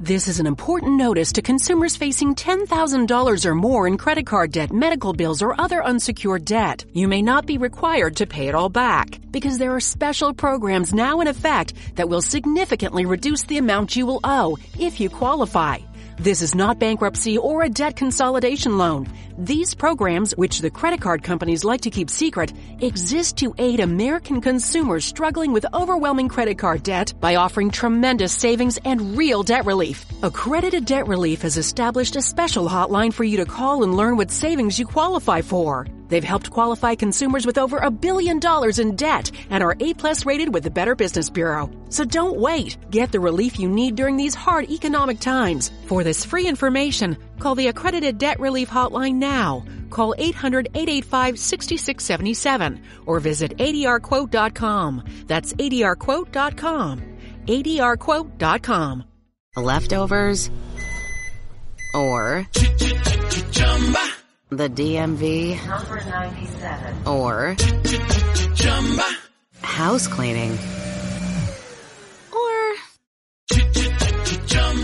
This is an important notice to consumers facing $10,000 or more in credit card debt, medical bills, or other unsecured debt. You may not be required to pay it all back because there are special programs now in effect that will significantly reduce the amount you will owe if you qualify. This is not bankruptcy or a debt consolidation loan. These programs, which the credit card companies like to keep secret, exist to aid American consumers struggling with overwhelming credit card debt by offering tremendous savings and real debt relief. Accredited Debt Relief has established a special hotline for you to call and learn what savings you qualify for. They've helped qualify consumers with over a billion dollars in debt and are A plus rated with the Better Business Bureau. So don't wait. Get the relief you need during these hard economic times. For this free information, call the Accredited Debt Relief Hotline now. Call 800-885-6677 or visit adrquote.com. That's adrquote.com. adrquote.com. Leftovers or the DMV Number 97. or house cleaning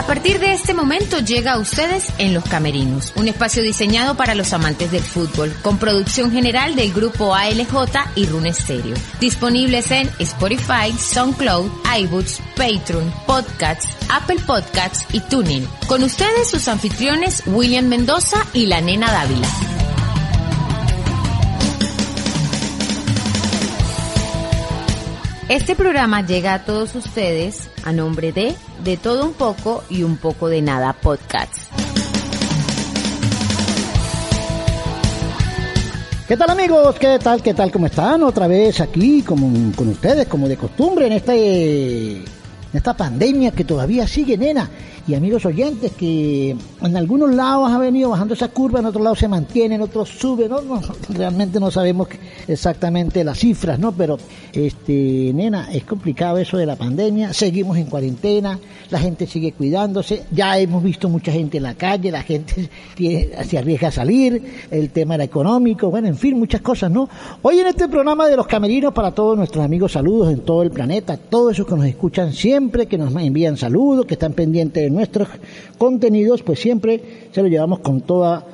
A partir de este momento llega a ustedes en Los Camerinos, un espacio diseñado para los amantes del fútbol, con producción general del grupo ALJ y Rune Stereo. Disponibles en Spotify, SoundCloud, iBooks, Patreon, Podcasts, Apple Podcasts y TuneIn. Con ustedes sus anfitriones William Mendoza y la nena Dávila. Este programa llega a todos ustedes a nombre de De Todo Un Poco y Un Poco de Nada Podcast. ¿Qué tal amigos? ¿Qué tal? ¿Qué tal? ¿Cómo están? Otra vez aquí como, con ustedes, como de costumbre, en este en esta pandemia que todavía sigue, nena. Y amigos oyentes, que en algunos lados ha venido bajando esa curva, en otros lados se mantiene, en otros sube, ¿no? No, realmente no sabemos exactamente las cifras, ¿no? Pero, este, nena, es complicado eso de la pandemia, seguimos en cuarentena, la gente sigue cuidándose, ya hemos visto mucha gente en la calle, la gente se arriesga a salir, el tema era económico, bueno, en fin, muchas cosas, ¿no? Hoy en este programa de los camerinos para todos nuestros amigos, saludos en todo el planeta, todos esos que nos escuchan siempre, que nos envían saludos, que están pendientes de nuestros contenidos, pues siempre se lo llevamos con toda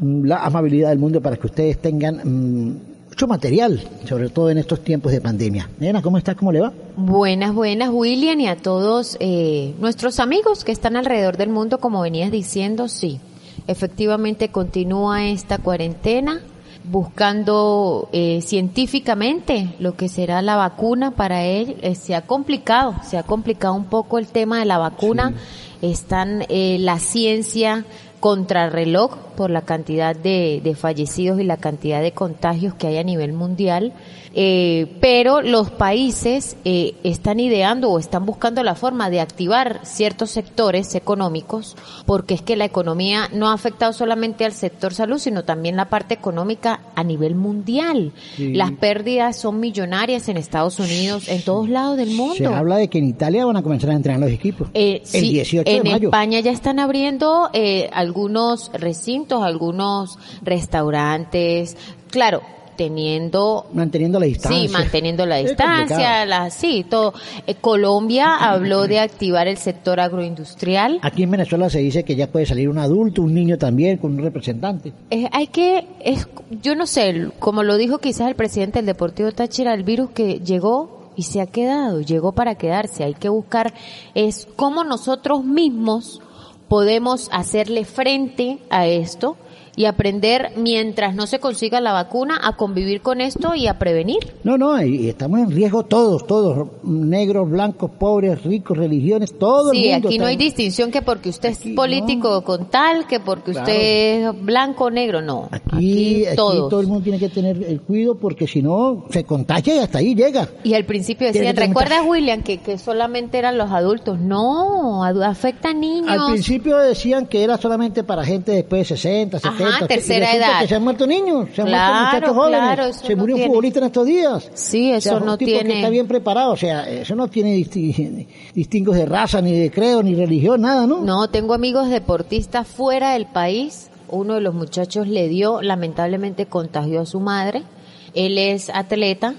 mm, la amabilidad del mundo para que ustedes tengan mm, mucho material, sobre todo en estos tiempos de pandemia. Nena, ¿cómo estás? ¿Cómo le va? Buenas, buenas, William, y a todos eh, nuestros amigos que están alrededor del mundo, como venías diciendo, sí, efectivamente continúa esta cuarentena buscando eh, científicamente lo que será la vacuna para él. Eh, se ha complicado, se ha complicado un poco el tema de la vacuna. Están eh, la ciencia contrarreloj por la cantidad de, de fallecidos y la cantidad de contagios que hay a nivel mundial. Eh, pero los países eh, están ideando o están buscando la forma de activar ciertos sectores económicos, porque es que la economía no ha afectado solamente al sector salud, sino también la parte económica a nivel mundial. Sí. Las pérdidas son millonarias en Estados Unidos, en todos lados del mundo. Se habla de que en Italia van a comenzar a entrenar los equipos. Eh, el sí, 18 en de mayo. España ya están abriendo eh, algunos recintos, algunos restaurantes, claro, teniendo Manteniendo la distancia. Sí, manteniendo la distancia, la, sí, todo. Eh, Colombia habló de activar el sector agroindustrial. Aquí en Venezuela se dice que ya puede salir un adulto, un niño también, con un representante. Eh, hay que, es, yo no sé, como lo dijo quizás el presidente del Deportivo Táchira, el virus que llegó y se ha quedado, llegó para quedarse. Hay que buscar es cómo nosotros mismos podemos hacerle frente a esto y aprender mientras no se consiga la vacuna a convivir con esto y a prevenir. No, no, y estamos en riesgo todos, todos, negros, blancos, pobres, ricos, religiones, todo Sí, el mundo. aquí no hay distinción que porque usted es Aquí político con tal, que porque Claro. usted es blanco o negro, no. Aquí, aquí todos. todo el mundo tiene que tener el cuidado porque si no se contagia y hasta ahí llega. Y al principio decían, ¿recuerdas William que, que solamente eran los adultos? No, afecta a niños. Al principio decían que era solamente para gente después de 60, 70 60, tercera edad. que se han muerto niños, se han Claro, muerto muchachos jóvenes, claro, se no murió un tiene- futbolista en estos días. Sí, O eso sea, un no tipo que tiene- está bien preparado, o sea, eso no tiene disti- distingos de raza, ni de creo, ni religión, nada, ¿no? No, tengo amigos deportistas fuera del país. Uno de los muchachos le dio, lamentablemente contagió a su madre. Él es atleta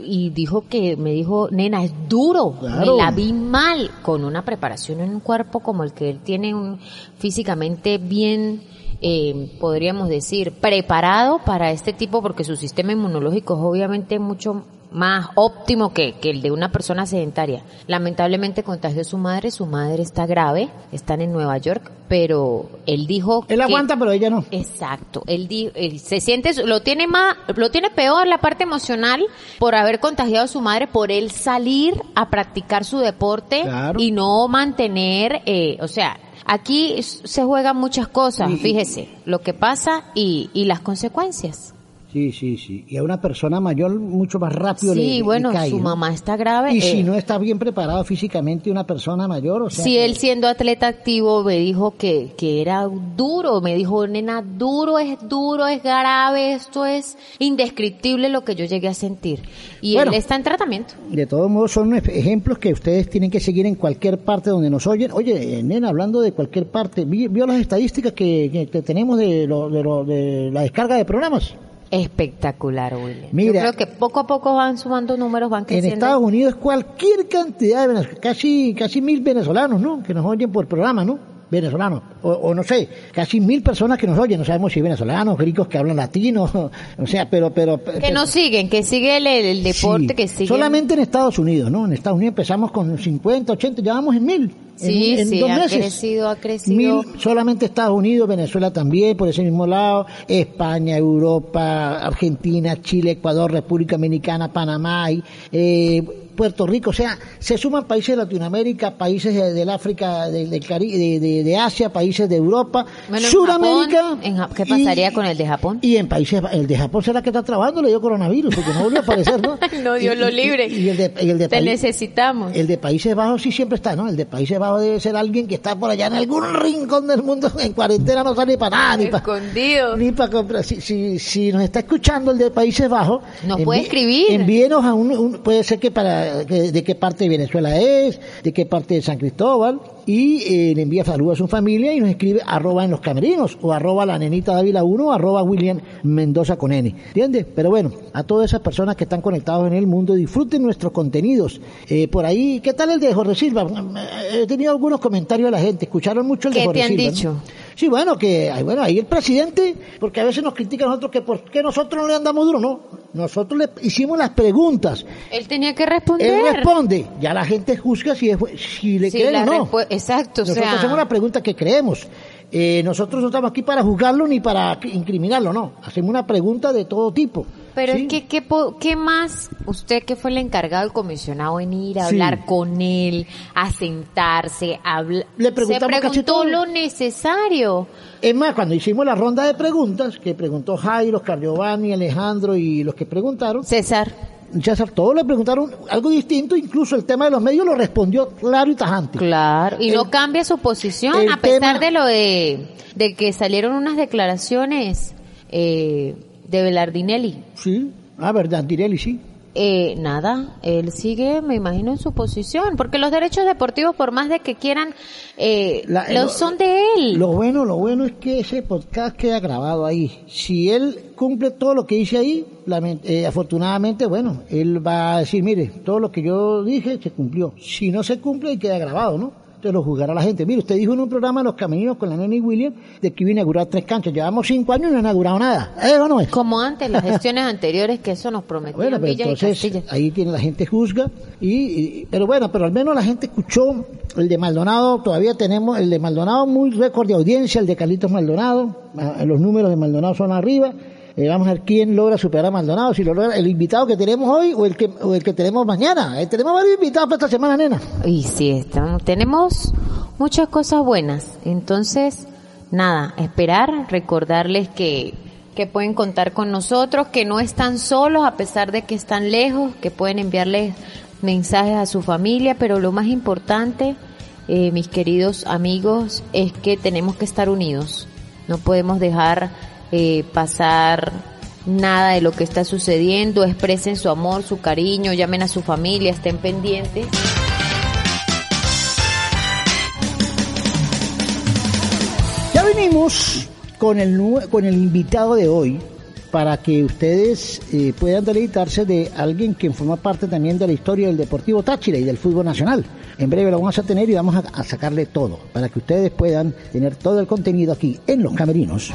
y dijo que, me dijo, nena, es duro. Claro. Me la vi mal con una preparación en un cuerpo como el que él tiene un, físicamente bien, eh, podríamos decir, preparado para este tipo porque su sistema inmunológico es obviamente mucho más óptimo que, que el de una persona sedentaria. Lamentablemente contagió a su madre, su madre está grave, están en Nueva York, pero él dijo Él que- aguanta, pero ella no. Exacto, él, di- él se siente, lo tiene más, lo tiene peor la parte emocional por haber contagiado a su madre, por él salir a practicar su deporte Claro. y no mantener, eh, o sea, aquí se juegan muchas cosas, fíjese, lo que pasa y, y las consecuencias. Sí, sí, sí. Y a una persona mayor mucho más rápido le- Sí, le, bueno, cae, su ¿no? mamá está grave. Y eh, si no está bien preparado físicamente una persona mayor, o sea... Si él siendo atleta activo me dijo que, que era duro, me dijo, nena, duro es duro, es grave, esto es indescriptible lo que yo llegué a sentir. Y Bueno. él está en tratamiento. De todos modos, son ej- ejemplos que ustedes tienen que seguir en cualquier parte donde nos oyen. Oye, eh, nena, hablando de cualquier parte, ¿vi- ¿vio las estadísticas que, que- que tenemos de, lo- de, lo- de la descarga de programas? Espectacular, William. Mira. Yo creo que poco a poco van sumando números, van En creciendo. Estados Unidos, cualquier cantidad de venezolanos, casi, casi mil venezolanos, ¿no? Que nos oyen por programa, ¿no? Venezolanos. O, o no sé, casi mil personas que nos oyen. No sabemos si venezolanos, gringos que hablan latino, o sea, pero, pero. que nos siguen, que sigue el, el deporte, Sí, que sigue. Solamente en Estados Unidos, ¿no? En Estados Unidos empezamos con 50, 80, ya vamos en mil. Sí, en, en sí, dos ha meses. crecido, ha crecido. Mil, solamente Estados Unidos, Venezuela también, por ese mismo lado, España, Europa, Argentina, Chile, Ecuador, República Dominicana, Panamá, y, eh, Puerto Rico, o sea, se suman países de Latinoamérica, países de- del África, del, del Cari- de, de- de Asia, países de Europa, Bueno, en Sudamérica. Japón, en ¿qué y- pasaría con el de Japón? y en países, el de Japón será que está trabajando, le dio coronavirus, porque no volvió a aparecer, ¿no? No, Dios Y- lo y- libre. Y, el de, y el de Te país- necesitamos. el de Países Bajos sí siempre está, ¿no? El de Países Bajos debe ser alguien que está por allá en algún rincón del mundo en cuarentena, no sale para nada, ni para Escondido. ni para comprar. Si, si, si nos está escuchando el de Países Bajos, Nos puede escribir. Envíenos a un, un- puede ser que para que- de qué parte de Venezuela es, de qué parte de San Cristóbal, y eh, le envía saludos a su familia y nos escribe arroba en los camerinos, o arroba la nenita Dávila 1, o arroba William Mendoza con N. ¿Entiendes? Pero bueno, a todas esas personas que están conectados en el mundo, disfruten nuestros contenidos. Eh, por ahí, ¿qué tal el de Jorge Silva? He tenido algunos comentarios de la gente, escucharon mucho el de ¿Qué Jorge te han Silva, ¿no? Sí, bueno, que ay, bueno, ahí el presidente, porque a veces nos critica a nosotros que por qué nosotros no le andamos duro, no. Nosotros le hicimos las preguntas. Él tenía que responder. Él responde, ya la gente juzga si, es, si le Sí, creen la o no. Exacto, o Nosotros sea. hacemos una pregunta que creemos. Eh, nosotros no estamos aquí para juzgarlo ni para incriminarlo, no. Hacemos una pregunta de todo tipo. Pero ¿sí? es que, ¿qué, ¿qué más usted que fue el encargado del comisionado en ir a Sí. hablar con él, a sentarse, a hablar? Le preguntamos Se casi preguntó todo. lo necesario. Es más, cuando hicimos la ronda de preguntas, que preguntó Jairo, Oscar Giovanni, Alejandro y los que preguntaron, César, César, todos le preguntaron algo distinto, incluso el tema de los medios lo respondió claro y tajante. claro, y no El- cambia su posición el a pesar tema- de lo de, de que salieron unas declaraciones eh, de Velardinelli. Sí, ah, verdad, Direlli, sí. Eh, nada, él sigue, me imagino, en su posición, porque los derechos deportivos, por más de que quieran, eh, La- los lo- son de él. Lo bueno, lo bueno es que ese podcast queda grabado ahí. Si él cumple todo lo que dice ahí, eh, afortunadamente, bueno, él va a decir, mire, todo lo que yo dije se cumplió. Si no se cumple, queda grabado, ¿no? Entonces lo juzgará la gente. Mire, usted dijo en un programa Los Camininos con la nena y William de que iba a inaugurar tres canchas. Llevamos cinco años y no ha inaugurado nada. ¿Eso no es? Como antes, las gestiones anteriores que eso nos prometían Bueno, pero Villas y entonces Castilla. ahí tiene la gente juzga y, y- pero bueno, pero al menos la gente escuchó el de Maldonado, todavía tenemos el de Maldonado muy récord de audiencia, el de Carlitos Maldonado, ah, los números de Maldonado son arriba. Eh, vamos a ver quién logra superar a Maldonado, si lo logra el invitado que tenemos hoy o el que o el que tenemos mañana. Eh, tenemos varios invitados para esta semana, nena. Y sí, tenemos muchas cosas buenas. Entonces, nada, esperar, recordarles que, que pueden contar con nosotros, que no están solos a pesar de que están lejos, que pueden enviarles mensajes a su familia, pero lo más importante, eh, mis queridos amigos, es que tenemos que estar unidos. No podemos dejar eh, pasar nada de lo que está sucediendo, expresen su amor, su cariño, llamen a su familia, estén pendientes. Ya venimos con el, con el invitado de hoy para que ustedes eh, puedan deleitarse de alguien que forma parte también de la historia del Deportivo Táchira y del fútbol nacional. En breve lo vamos a tener y vamos a sacarle todo para que ustedes puedan tener todo el contenido aquí en Los Camerinos.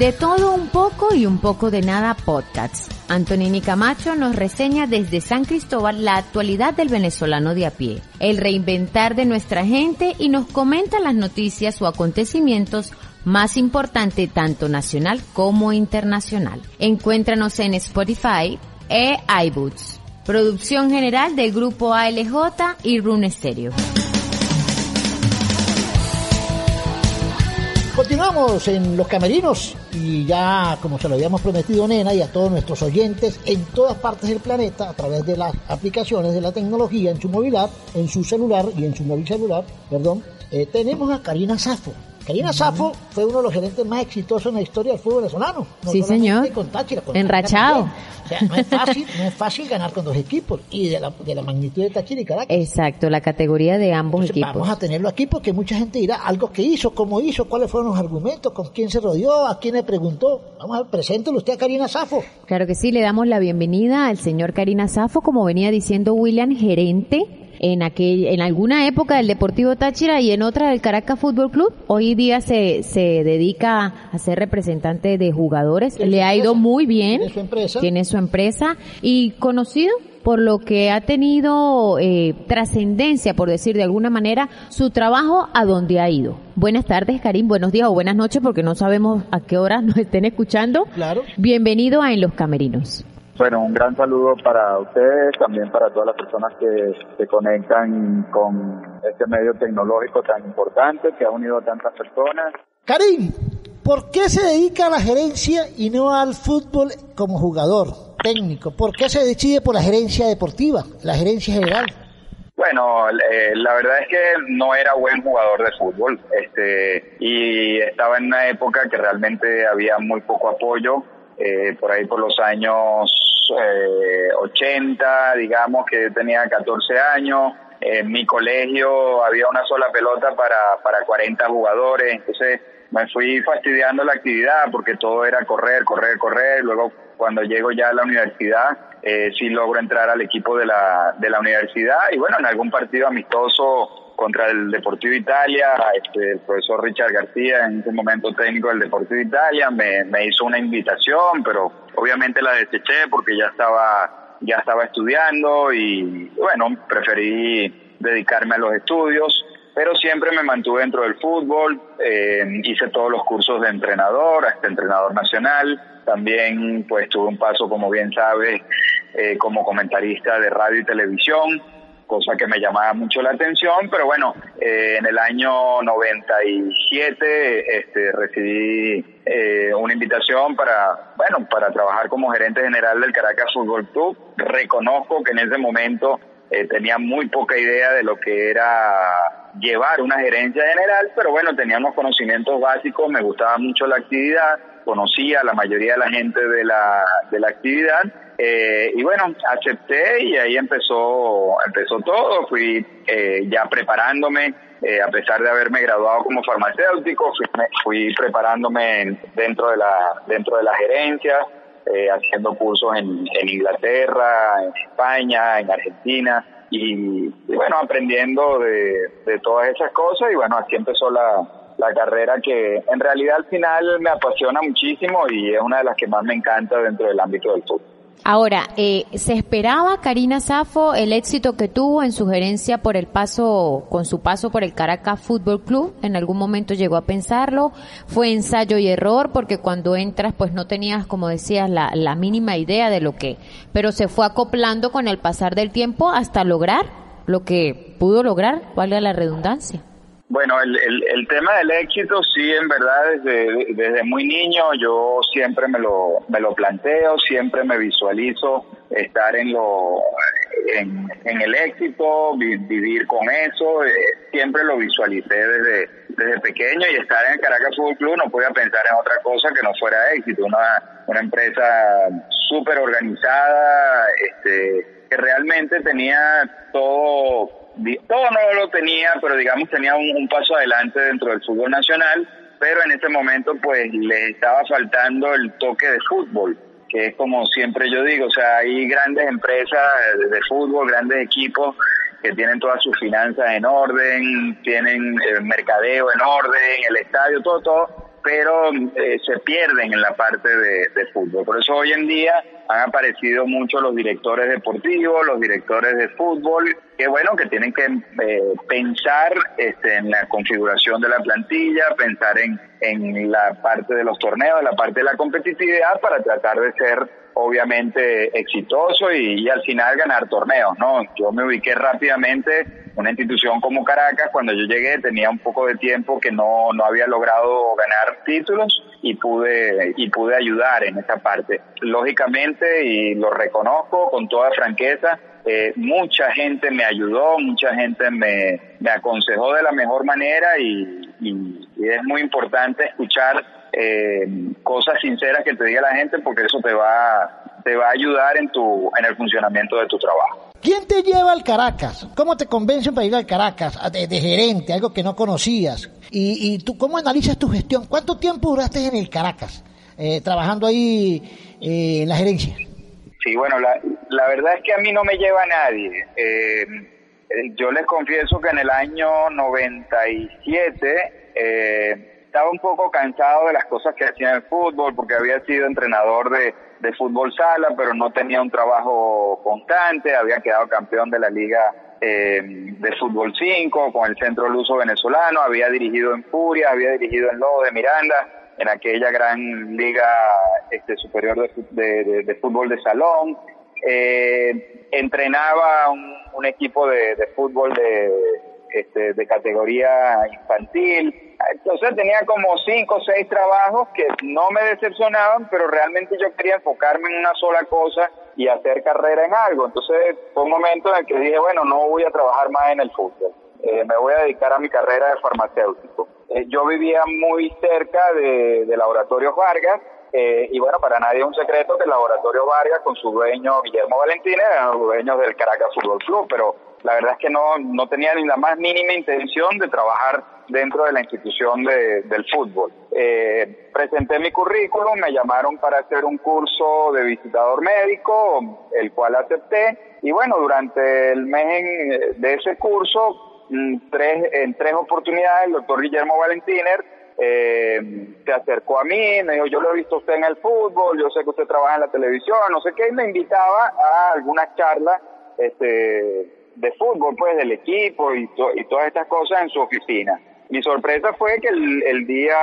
De todo un poco y un poco de nada podcast. Antonini Camacho nos reseña desde San Cristóbal la actualidad del venezolano de a pie, el reinventar de nuestra gente y nos comenta las noticias o acontecimientos más importantes tanto nacional como internacional. Encuéntranos en Spotify e iBoots. Producción general del grupo ALJ y Rune Stereo. Continuamos en Los Camerinos y ya, como se lo habíamos prometido, Nena, y a todos nuestros oyentes en todas partes del planeta, a través de las aplicaciones de la tecnología en su app, en su celular y en su móvil celular, perdón, eh, tenemos a Karina Safo. Karina Safo fue uno de los gerentes más exitosos en la historia del fútbol venezolano. No Sí, señor. Con Táchira, con Enrachado. Táchira. O sea, no es fácil, no es fácil ganar con dos equipos y de la, de la magnitud de Táchira y Caracas. Exacto, la categoría de ambos Entonces, equipos. Vamos a tenerlo aquí porque mucha gente dirá algo que hizo, cómo hizo, cuáles fueron los argumentos, con quién se rodeó, a quién le preguntó. Vamos a ver, preséntelo usted a Karina Safo. Claro que sí, le damos la bienvenida al señor Karina Safo, como venía diciendo William, gerente en aquel, en alguna época del Deportivo Táchira y en otra del Caracas Fútbol Club. Hoy día se, se dedica a ser representante de jugadores. Le ha ido muy bien. Tiene su empresa. Tiene su empresa y conocido por lo que ha tenido eh, trascendencia, por decir de alguna manera, su trabajo a donde ha ido. Buenas tardes, Karim. Buenos días o buenas noches, porque no sabemos a qué hora nos estén escuchando. Claro. Bienvenido a En los Camerinos. Bueno, un gran saludo para ustedes, también para todas las personas que se conectan con este medio tecnológico tan importante que ha unido a tantas personas. Karim, ¿por qué se dedica a la gerencia y no al fútbol como jugador técnico? ¿Por qué se decide por la gerencia deportiva, la gerencia general? Bueno, eh, la verdad es que no era buen jugador de fútbol, este, y estaba en una época que realmente había muy poco apoyo, eh, por ahí por los años eh, 80, digamos que yo tenía 14 años, en mi colegio había una sola pelota para, para 40 jugadores, entonces me fui fastidiando la actividad porque todo era correr, correr, correr, luego cuando llego ya a la universidad, eh, sí logro entrar al equipo de la, de la universidad. Y bueno, en algún partido amistoso contra el Deportivo Italia, este, el profesor Richard García, en ese momento técnico del Deportivo Italia, me, me hizo una invitación, pero obviamente la deseché porque ya estaba, ya estaba estudiando y bueno, preferí dedicarme a los estudios pero siempre me mantuve dentro del fútbol, eh, hice todos los cursos de entrenador, hasta entrenador nacional, también pues tuve un paso, como bien sabes, eh, como comentarista de radio y televisión, cosa que me llamaba mucho la atención, pero bueno, eh, en el año 97 este, recibí eh, una invitación para, bueno, para trabajar como gerente general del Caracas Fútbol Club. Reconozco que en ese momento eh, tenía muy poca idea de lo que era llevar una gerencia general, pero bueno, tenía unos conocimientos básicos, me gustaba mucho la actividad, conocía a la mayoría de la gente de la, de la actividad, eh, y bueno, acepté y ahí empezó, empezó todo, fui eh, ya preparándome, eh, a pesar de haberme graduado como farmacéutico, fui, fui preparándome en- dentro de la, dentro de la gerencia, eh, haciendo cursos en, Inglaterra, en España, en Argentina y, bueno, aprendiendo de, de todas esas cosas y bueno, así empezó la, la carrera que en realidad al final me apasiona muchísimo y es una de las que más me encanta dentro del ámbito del fútbol. Ahora, eh, ¿se esperaba Karina Safo el éxito que tuvo en su gerencia por el paso, con su paso por el Caracas Fútbol Club? ¿En algún momento llegó a pensarlo? ¿Fue ensayo y error? Porque cuando entras, pues no tenías, como decías, la, la mínima idea de lo que, pero se fue acoplando con el pasar del tiempo hasta lograr lo que pudo lograr, valga la redundancia. Bueno, el, el, tema del éxito, sí, en verdad, desde, desde muy niño yo siempre me lo, me lo planteo, siempre me visualizo estar en, lo, en, el éxito, vivir con eso, eh, siempre lo visualicé desde, desde pequeño y estar en el Caracas Fútbol Club no podía pensar en otra cosa que no fuera éxito, una, una empresa súper organizada, este, que realmente tenía todo todo no lo tenía, pero digamos tenía un, paso adelante dentro del fútbol nacional, pero en ese momento pues le estaba faltando el toque de fútbol, que es como siempre yo digo, o sea, hay grandes empresas de fútbol, grandes equipos que tienen todas sus finanzas en orden, tienen el mercadeo en orden, el estadio, todo, todo, pero eh, se pierden en la parte de, fútbol. Por eso hoy en día han aparecido mucho los directores deportivos, los directores de fútbol, que bueno, que tienen que eh, pensar este, en la configuración de la plantilla, pensar en, en la parte de los torneos, la parte de la competitividad para tratar de ser obviamente exitoso y, al final ganar torneos, ¿no? Yo me ubiqué rápidamente, una institución como Caracas, cuando yo llegué tenía un poco de tiempo que no, no había logrado ganar títulos y pude, y pude ayudar en esa parte. Lógicamente, y lo reconozco con toda franqueza, eh, mucha gente me ayudó, mucha gente me, me aconsejó de la mejor manera y, es muy importante escuchar eh, cosas sinceras que te diga la gente porque eso te va, te va a ayudar en, tu, en el funcionamiento de tu trabajo. ¿Quién te lleva al Caracas? ¿Cómo te convencen para ir al Caracas de, gerente, algo que no conocías? ¿Y, y tú cómo analizas tu gestión? ¿Cuánto tiempo duraste en el Caracas eh, trabajando ahí eh, en la gerencia? Sí, bueno, la, la verdad es que a mí no me lleva nadie. Eh, yo les confieso que en el año 97 eh, estaba un poco cansado de las cosas que hacía en el fútbol porque había sido entrenador de, de fútbol sala, pero no tenía un trabajo constante, había quedado campeón de la liga eh, de fútbol 5 con el Centro Luso Venezolano, había dirigido en Furia, había dirigido en Lobo de Miranda en aquella gran liga este, superior de, de, fútbol de salón. Eh, entrenaba un, equipo de, fútbol de, este, de categoría infantil. Entonces tenía como cinco o seis trabajos que no me decepcionaban, pero realmente yo quería enfocarme en una sola cosa y hacer carrera en algo. Entonces fue un momento en el que dije, bueno, no voy a trabajar más en el fútbol. Eh, me voy a dedicar a mi carrera de farmacéutico. Eh, yo vivía muy cerca de, de Laboratorios Vargas, eh, y bueno, para nadie es un secreto que el Laboratorio Vargas, con su dueño Guillermo Valentín, eran los dueños del Caracas Fútbol Club, pero la verdad es que no, no tenía ni la más mínima intención de trabajar dentro de la institución de, del fútbol. Eh, presenté mi currículum, me llamaron para hacer un curso de visitador médico, el cual acepté, y bueno, durante el mes de ese curso tres, en tres oportunidades el doctor Guillermo Valentiner eh, se acercó a mí, me dijo, yo lo he visto usted en el fútbol, yo sé que usted trabaja en la televisión, no sé qué, y me invitaba a algunas charlas este, de fútbol, pues, del equipo y, y todas estas cosas en su oficina. Mi sorpresa fue que el, el día,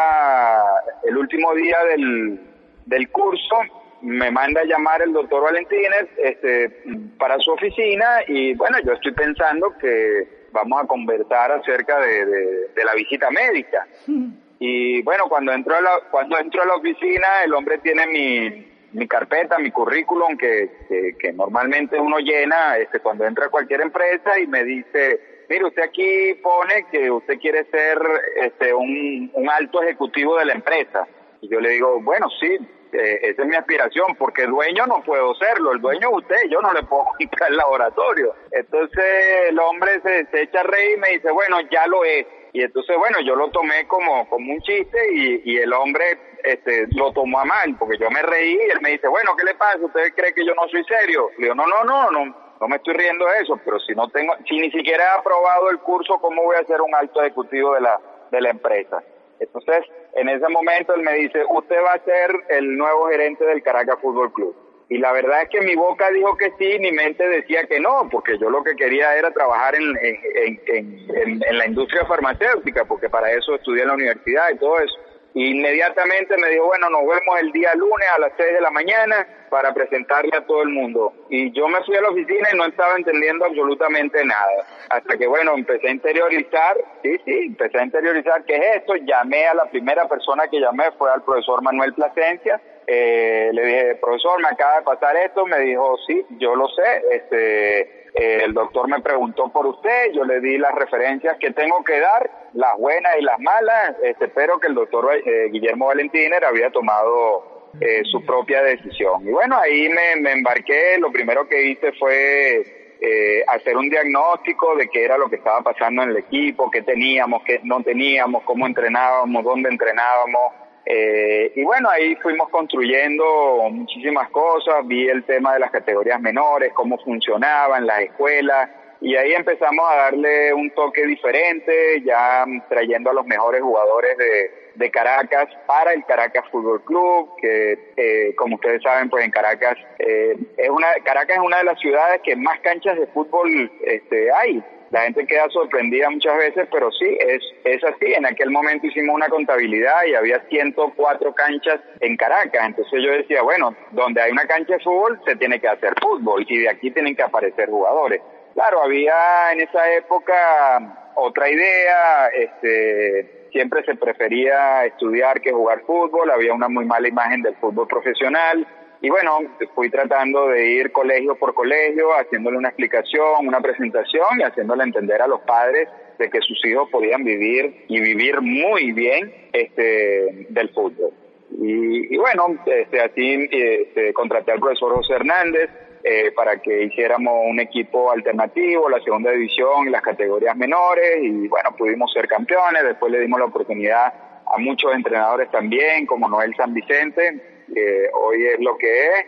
el último día del, del curso, me manda a llamar el doctor Valentínez este, para su oficina y bueno, yo estoy pensando que vamos a conversar acerca de, de, la visita médica. Y bueno, cuando entro a la, cuando entro a la oficina, el hombre tiene mi, mi carpeta, mi currículum que, que, normalmente uno llena este, cuando entra a cualquier empresa y me dice, mire, usted aquí pone que usted quiere ser este, un, un alto ejecutivo de la empresa. Y yo le digo, bueno, sí, eh, esa es mi aspiración, porque dueño no puedo serlo, el dueño es usted, yo no le puedo quitar el laboratorio. Entonces el hombre se, se echa a reír y me dice, bueno, ya lo es. Y entonces, bueno, yo lo tomé como, como un chiste y, y el hombre este, lo tomó a mal, porque yo me reí y él me dice, bueno, ¿qué le pasa? ¿Usted cree que yo no soy serio? Le digo, no, no, no, no, no me estoy riendo de eso, pero si no tengo, si ni siquiera he aprobado el curso, ¿cómo voy a ser un alto ejecutivo de la, de la empresa? Entonces, en ese momento él me dice, usted va a ser el nuevo gerente del Caracas Fútbol Club. Y la verdad es que mi boca dijo que sí, mi mente decía que no, porque yo lo que quería era trabajar en, en, en, en la industria farmacéutica, porque para eso estudié en la universidad y todo eso. Inmediatamente me dijo, bueno, nos vemos el día lunes a las 6 de la mañana para presentarle a todo el mundo. Y yo me fui a la oficina y no estaba entendiendo absolutamente nada. Hasta que, bueno, empecé a interiorizar, sí, sí, empecé a interiorizar qué es esto. Llamé a la primera persona que llamé, fue al profesor Manuel Plasencia, Eh, le dije, profesor, me acaba de pasar esto, me dijo, sí, yo lo sé, este, eh, el doctor me preguntó por usted, yo le di las referencias que tengo que dar, las buenas y las malas, este, espero que el doctor eh, Guillermo Valentiner había tomado eh, su propia decisión. Y bueno, ahí me, me embarqué, lo primero que hice fue eh, hacer un diagnóstico de qué era lo que estaba pasando en el equipo, qué teníamos, qué no teníamos, cómo entrenábamos, dónde entrenábamos. Eh, y bueno, ahí fuimos construyendo muchísimas cosas, vi el tema de las categorías menores, cómo funcionaban las escuelas, y ahí empezamos a darle un toque diferente, ya trayendo a los mejores jugadores de, de Caracas para el Caracas Fútbol Club, que eh, como ustedes saben, pues en Caracas eh, es una Caracas es una de las ciudades que más canchas de fútbol este, hay. La gente queda sorprendida muchas veces, pero sí, es, es así. En aquel momento hicimos una contabilidad y había 104 canchas en Caracas. Entonces yo decía, bueno, donde hay una cancha de fútbol se tiene que hacer fútbol y de aquí tienen que aparecer jugadores. Claro, había en esa época otra idea, este, siempre se prefería estudiar que jugar fútbol, había una muy mala imagen del fútbol profesional y bueno, fui tratando de ir colegio por colegio, haciéndole una explicación, una presentación y haciéndole entender a los padres de que sus hijos podían vivir y vivir muy bien este, del fútbol. Y, y bueno, este, así este, contraté al profesor José Hernández, eh, para que hiciéramos un equipo alternativo, la segunda división y las categorías menores y bueno, pudimos ser campeones, después le dimos la oportunidad a muchos entrenadores también, como Noel San Vicente, que hoy es lo que es,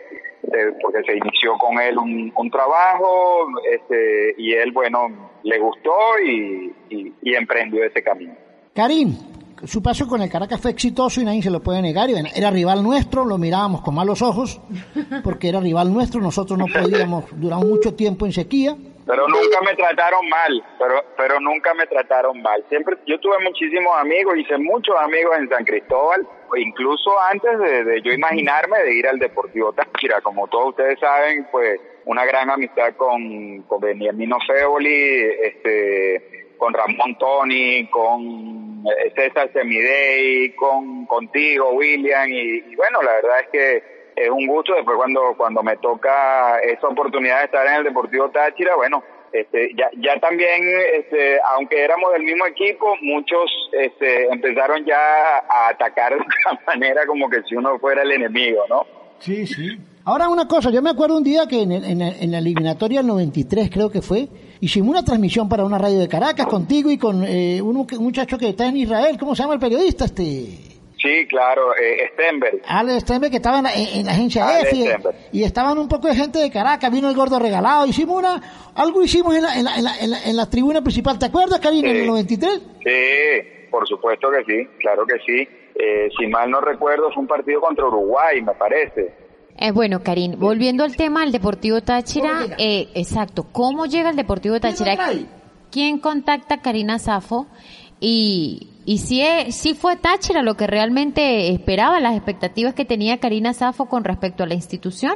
eh, porque se inició con él un, un trabajo este, y él, bueno, le gustó y, y, y emprendió ese camino. Karim, su paso con el Caracas fue exitoso y nadie se lo puede negar. Era rival nuestro, lo mirábamos con malos ojos, porque era rival nuestro, nosotros no podíamos, duramos mucho tiempo en sequía. Pero nunca me trataron mal, pero, pero nunca me trataron mal. Siempre, yo tuve muchísimos amigos, hice muchos amigos en San Cristóbal, incluso antes de, yo imaginarme de ir al Deportivo Táchira. Como todos ustedes saben, pues una gran amistad con, con Beniamino Feoli, este, con Ramón Tony, con eh, César Semidey, con contigo, William, y, bueno, la verdad es que es un gusto después cuando, cuando me toca esa oportunidad de estar en el Deportivo Táchira, bueno, este, ya, ya también, este, aunque éramos del mismo equipo, muchos este, empezaron ya a atacar de esta manera como que si uno fuera el enemigo, ¿no? Sí, sí. Ahora una cosa, yo me acuerdo un día que en, en, en la eliminatoria del 93 creo que fue, hicimos una transmisión para una radio de Caracas contigo y con eh, un, muchacho que está en Israel, ¿cómo se llama el periodista este? Sí, claro, eh, Stenberg. Ale Stenberg, que estaba en la, en, en la agencia F, y estaban un poco de gente de Caracas, vino el gordo regalado, hicimos una, algo hicimos en la, en la, en la, en la, en la tribuna principal, ¿te acuerdas, Karina, Sí. en el 93? Sí, por supuesto que sí, claro que sí. Eh, si mal no recuerdo, fue un partido contra Uruguay, me parece. Eh, bueno, Karim, volviendo al tema del Deportivo Táchira, eh, exacto, ¿cómo llega el Deportivo Táchira? ¿Quién contacta a Karina Safo? Y, y si, es- si fue Táchira lo que realmente esperaba, las expectativas que tenía Karina Safo con respecto a la institución.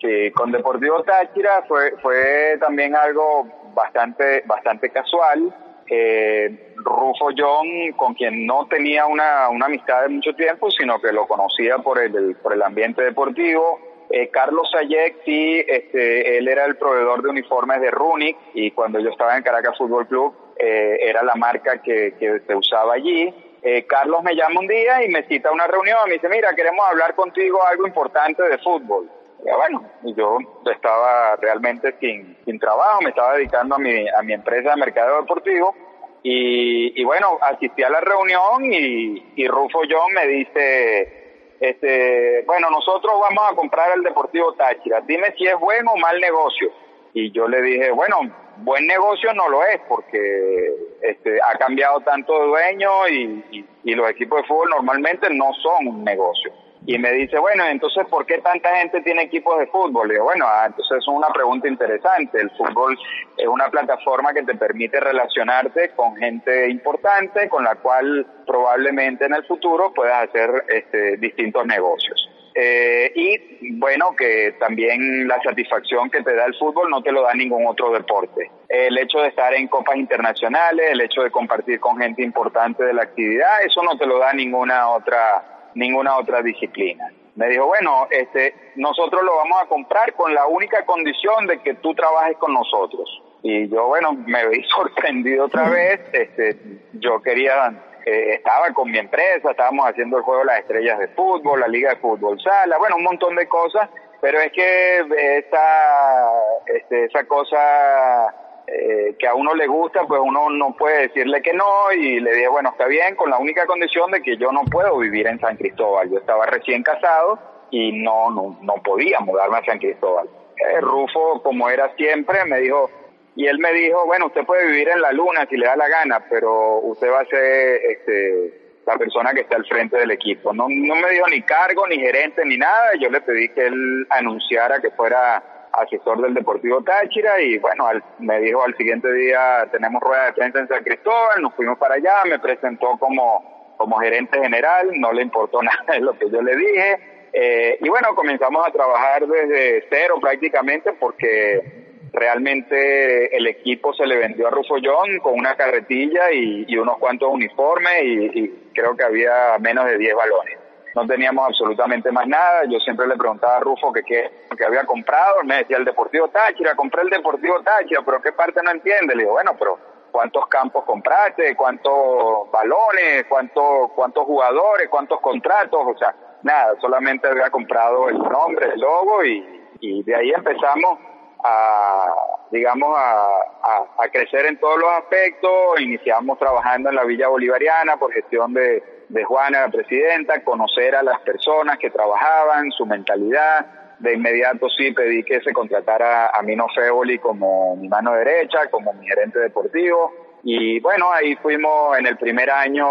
Sí, con Deportivo Táchira fue, fue también algo bastante, bastante casual. Eh, Rufo John, con quien no tenía una, una amistad de mucho tiempo, sino que lo conocía por el, por el ambiente deportivo. Eh, Carlos Sayek, sí, este, él era el proveedor de uniformes de Runic y cuando yo estaba en Caracas Fútbol Club eh, era la marca que, que se usaba allí. Eh, Carlos me llama un día y me cita a una reunión, me dice, mira, queremos hablar contigo algo importante de fútbol. Y bueno, yo estaba realmente sin, sin trabajo, me estaba dedicando a mi, a mi empresa de mercado deportivo y, y bueno, asistí a la reunión y, y Rufo John me dice, este, bueno, nosotros vamos a comprar el Deportivo Táchira, dime si es buen o mal negocio. Y yo le dije, bueno, buen negocio no lo es porque este, ha cambiado tanto de dueño y, los equipos de fútbol normalmente no son un negocio. Y me dice, bueno, entonces, ¿por qué tanta gente tiene equipos de fútbol? Y digo, bueno, ah, entonces es una pregunta interesante. El fútbol es una plataforma que te permite relacionarte con gente importante, con la cual probablemente en el futuro puedas hacer este, distintos negocios. Eh, y bueno, que también la satisfacción que te da el fútbol no te lo da ningún otro deporte. El hecho de estar en copas internacionales, el hecho de compartir con gente importante de la actividad, eso no te lo da ninguna otra ninguna otra disciplina. Me dijo, bueno, este, nosotros lo vamos a comprar con la única condición de que tú trabajes con nosotros. Y yo, bueno, me vi sorprendido otra vez. Este, yo quería, eh, estaba con mi empresa, estábamos haciendo el juego de las estrellas de fútbol, la liga de fútbol sala, bueno, un montón de cosas. Pero es que esa, este, esa cosa eh, que a uno le gusta, pues uno no puede decirle que no y le dije, bueno, está bien, con la única condición de que yo no puedo vivir en San Cristóbal. Yo estaba recién casado y no, no, no podía mudarme a San Cristóbal. Eh, Rufo, como era siempre, me dijo, y él me dijo, bueno, usted puede vivir en la luna si le da la gana, pero usted va a ser este, la persona que está al frente del equipo. No, no me dio ni cargo, ni gerente, ni nada. Yo le pedí que él anunciara que fuera asesor del Deportivo Táchira y bueno, me dijo al siguiente día tenemos rueda de prensa en San Cristóbal, nos fuimos para allá, me presentó como, como gerente general, no le importó nada de lo que yo le dije eh, y bueno, comenzamos a trabajar desde cero prácticamente porque realmente el equipo se le vendió a Rufo John con una carretilla y, unos cuantos uniformes y, creo que había menos de 10 balones no teníamos absolutamente más nada. Yo siempre le preguntaba a Rufo qué había comprado, me decía el Deportivo Táchira, compré el Deportivo Táchira, pero qué parte no entiende. Le digo, bueno, pero ¿cuántos campos compraste? ¿Cuántos balones? ¿Cuántos, cuántos jugadores? ¿Cuántos contratos? O sea, nada, solamente había comprado el nombre, el logo y, y de ahí empezamos a, digamos, a, a, crecer en todos los aspectos. Iniciamos trabajando en la Villa Bolivariana por gestión de de Juana, la presidenta, conocer a las personas que trabajaban, su mentalidad. De inmediato sí pedí que se contratara a Mino Feoli como mi mano derecha, como mi gerente deportivo. Y bueno, ahí fuimos en el primer año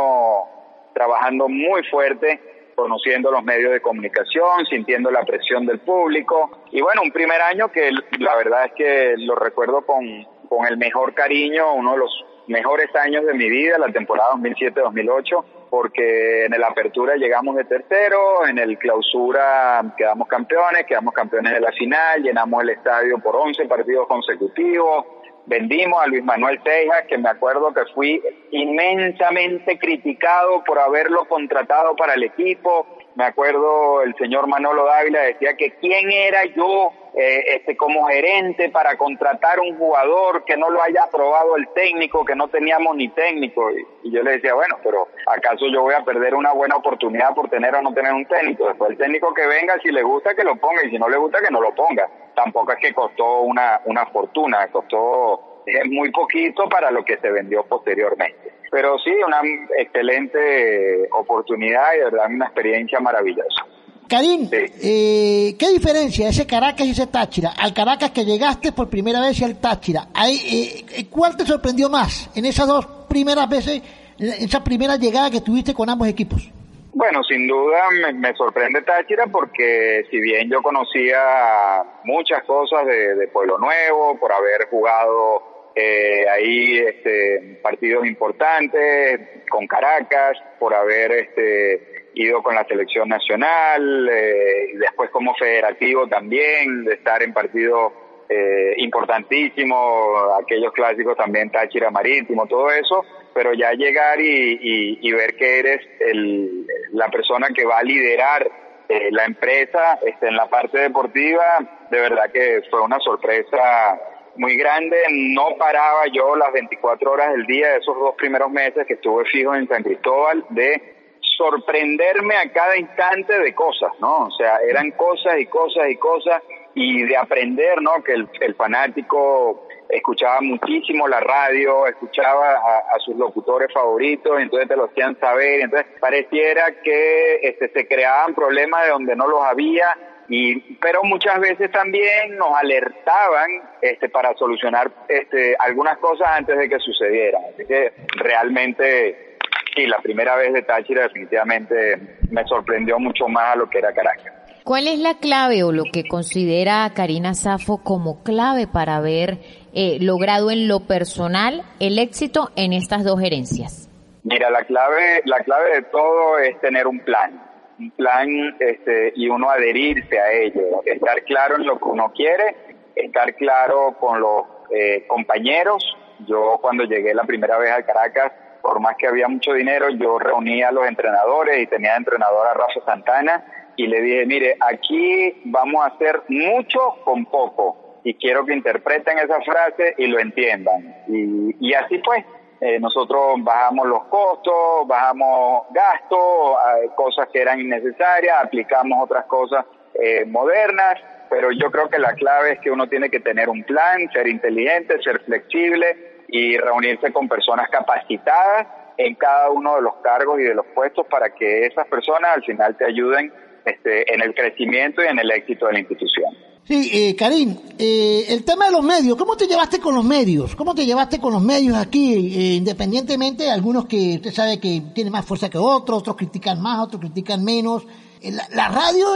trabajando muy fuerte, conociendo los medios de comunicación, sintiendo la presión del público. Y bueno, un primer año que la verdad es que lo recuerdo con, con el mejor cariño, uno de los mejores años de mi vida, la temporada 2007-2008 porque en el apertura llegamos de tercero, en el clausura quedamos campeones, quedamos campeones de la final, llenamos el estadio por 11 partidos consecutivos, vendimos a Luis Manuel Tejas, que me acuerdo que fui inmensamente criticado por haberlo contratado para el equipo, me acuerdo el señor Manolo Dávila decía que quién era yo eh, este, como gerente para contratar un jugador que no lo haya aprobado el técnico, que no teníamos ni técnico. Y, yo le decía, bueno, pero ¿acaso yo voy a perder una buena oportunidad por tener o no tener un técnico? Después el técnico que venga, si le gusta, que lo ponga, y si no le gusta, que no lo ponga. Tampoco es que costó una, una fortuna, costó eh, muy poquito para lo que se vendió posteriormente. Pero sí, una excelente oportunidad y de verdad una experiencia maravillosa. Karim, eh, ¿qué diferencia ese Caracas y ese Táchira al Caracas que llegaste por primera vez y al Táchira? Eh, eh, ¿Cuál te sorprendió más en esas dos primeras veces, en esa primera llegada que tuviste con ambos equipos? Bueno, sin duda me, sorprende Táchira porque si bien yo conocía muchas cosas de, Pueblo Nuevo, por haber jugado eh, ahí este, partidos importantes con Caracas, por haber este, ido con la selección nacional, eh, y después como federativo también, de estar en partidos eh, importantísimos, aquellos clásicos también Táchira Marítimo, todo eso, pero ya llegar y, y, ver que eres el, la persona que va a liderar eh, la empresa este, en la parte deportiva, de verdad que fue una sorpresa muy grande. No paraba yo las 24 horas del día de esos dos primeros meses que estuve fijo en San Cristóbal de sorprenderme a cada instante de cosas, ¿no? O sea, eran cosas y cosas y cosas y de aprender, ¿no? Que el, fanático escuchaba muchísimo la radio, escuchaba a, sus locutores favoritos, entonces te lo hacían saber, entonces pareciera que este, se creaban problemas de donde no los había, y, pero muchas veces también nos alertaban este, para solucionar este, algunas cosas antes de que sucedieran. Así que realmente sí, la primera vez de Táchira definitivamente me sorprendió mucho más a lo que era Caracas. ¿Cuál es la clave o lo que considera Karina Safo como clave para haber eh, logrado en lo personal el éxito en estas dos gerencias? Mira, la clave, la clave de todo es tener un plan, un plan este, y uno adherirse a ello, estar claro en lo que uno quiere, estar claro con los eh, compañeros. Yo cuando llegué la primera vez a Caracas por más que había mucho dinero, yo reunía a los entrenadores y tenía de entrenador a Rafa Santana y le dije, mire, aquí vamos a hacer mucho con poco y quiero que interpreten esa frase y lo entiendan. Y, y así fue. Eh, nosotros bajamos los costos, bajamos gastos, eh, cosas que eran innecesarias, aplicamos otras cosas eh, modernas, pero yo creo que la clave es que uno tiene que tener un plan, ser inteligente, ser flexible y reunirse con personas capacitadas en cada uno de los cargos y de los puestos para que esas personas al final te ayuden este, en el crecimiento y en el éxito de la institución. Sí, eh, Karim, eh, el tema de los medios, ¿cómo te llevaste con los medios? ¿Cómo te llevaste con los medios aquí? Eh, independientemente, algunos que usted sabe que tienen más fuerza que otros, otros critican más, otros critican menos. Eh, la, radio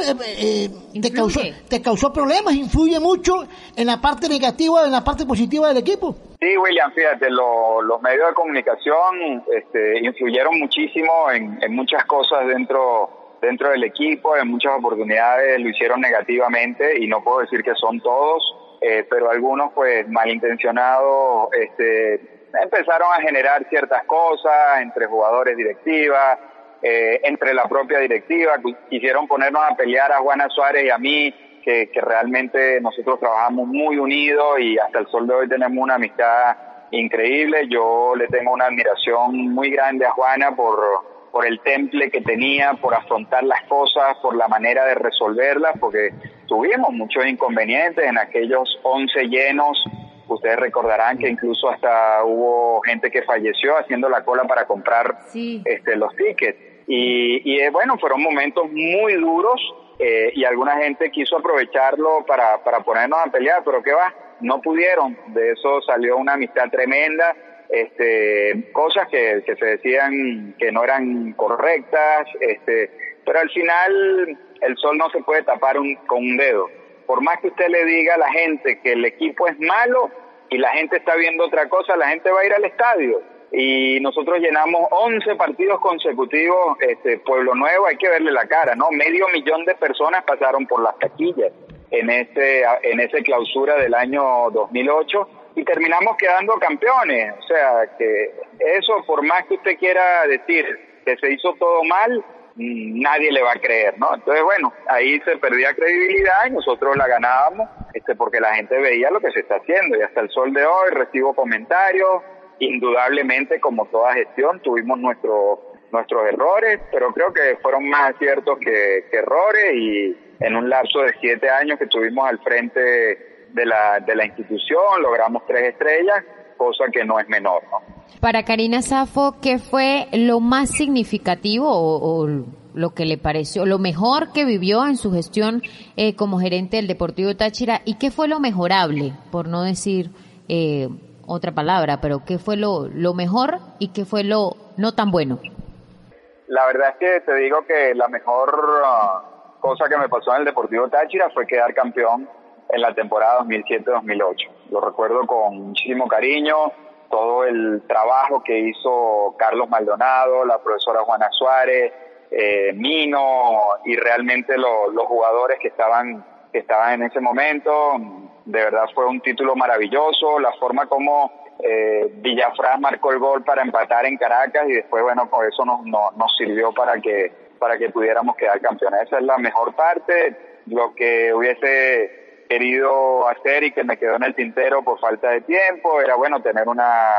te, causó, te causó problemas, influye mucho en la parte negativa, en la parte positiva del equipo. Sí, William, fíjate, los medios de comunicación este, influyeron muchísimo en, en muchas cosas dentro dentro del equipo, en muchas oportunidades lo hicieron negativamente y no puedo decir que son todos, eh, pero algunos pues malintencionados este, empezaron a generar ciertas cosas entre jugadores directivas, eh, entre la propia directiva, quisieron ponernos a pelear a Juana Suárez y a mí, que, que realmente nosotros trabajamos muy unidos y hasta el sol de hoy tenemos una amistad increíble. Yo le tengo una admiración muy grande a Juana por por el temple que tenía, por afrontar las cosas, por la manera de resolverlas, porque tuvimos muchos inconvenientes en aquellos 11 llenos. Ustedes recordarán que incluso hasta hubo gente que falleció haciendo la cola para comprar este, los tickets. Y, y eh, bueno, fueron momentos muy duros eh, y alguna gente quiso aprovecharlo para, para ponernos a pelear, pero ¿qué va? No pudieron. De eso salió una amistad tremenda este, cosas que, se decían que no eran correctas, este, pero al final el sol no se puede tapar con un dedo. Por más que usted le diga a la gente que el equipo es malo y la gente está viendo otra cosa, la gente va a ir al estadio. Y nosotros llenamos 11 partidos consecutivos, este, Pueblo Nuevo, hay que verle la cara, ¿no? Medio millón de personas pasaron por las taquillas en ese, en esa clausura del año 2008 y terminamos quedando campeones. O sea, que eso, por más que usted quiera decir que se hizo todo mal, mm, nadie le va a creer, ¿no? Entonces, bueno, ahí se perdía credibilidad y nosotros la ganábamos este, porque la gente veía lo que se está haciendo y hasta el sol de hoy recibo comentarios, indudablemente como toda gestión tuvimos nuestros nuestros errores, pero creo que fueron más aciertos que, que errores y en un lapso de siete años que estuvimos al frente de la, de la institución, logramos tres estrellas, cosa que no es menor. ¿no? Para Karina Safo, ¿qué fue lo más significativo o, lo que le pareció, lo mejor que vivió en su gestión eh, como gerente del Deportivo Táchira y qué fue lo mejorable, por no decir eh, otra palabra, pero qué fue lo, lo mejor y qué fue lo no tan bueno? La verdad es que te digo que la mejor uh, cosa que me pasó en el Deportivo Táchira fue quedar campeón en la temporada 2007-2008. Lo recuerdo con muchísimo cariño, todo el trabajo que hizo Carlos Maldonado, la profesora Juana Suárez, eh, Mino y realmente los jugadores que estaban, que estaban en ese momento. De verdad fue un título maravilloso, la forma como eh, Villafraz marcó el gol para empatar en Caracas y después, bueno, con eso nos, nos sirvió para que, para que pudiéramos quedar campeones. Esa es la mejor parte. Lo que hubiese querido hacer y que me quedó en el tintero por falta de tiempo era bueno tener una,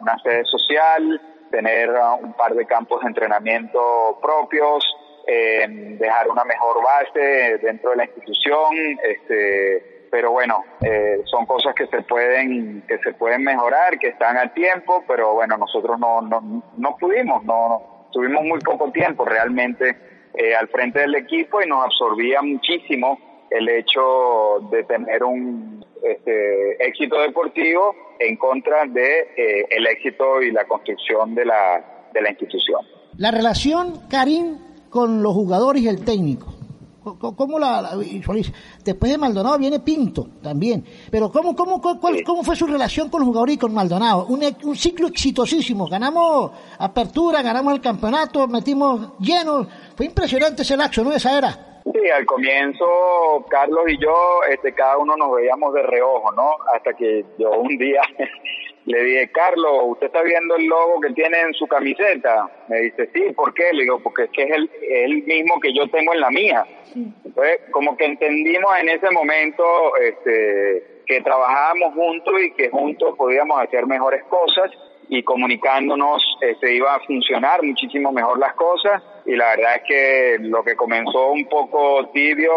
una sede social, tener un par de campos de entrenamiento propios, eh, dejar una mejor base dentro de la institución, este, pero bueno, eh, son cosas que se pueden que se pueden mejorar, que están a tiempo, pero bueno, nosotros no no, no pudimos, no tuvimos muy poco tiempo realmente eh, al frente del equipo y nos absorbía muchísimo el hecho de tener un este, éxito deportivo en contra de eh, el éxito y la construcción de la, de la institución. La relación, Karim, con los jugadores y el técnico. ¿Cómo la, visualiza? Después de Maldonado viene Pinto también. Pero ¿cómo, cómo, cuál, cómo fue su relación con los jugadores y con Maldonado? Un, un ciclo exitosísimo. Ganamos apertura, ganamos el campeonato, metimos llenos. Fue impresionante ese laxo, ¿no? Esa era. Sí, al comienzo Carlos y yo, este, cada uno nos veíamos de reojo, ¿no? Hasta que yo un día le dije, Carlos, ¿usted está viendo el logo que tiene en su camiseta? Me dice, sí, ¿por qué? Le digo, porque es que es el, el mismo que yo tengo en la mía. Entonces, como que entendimos en ese momento este, que trabajábamos juntos y que juntos podíamos hacer mejores cosas y comunicándonos este, iba a funcionar muchísimo mejor las cosas. Y la verdad es que lo que comenzó un poco tibio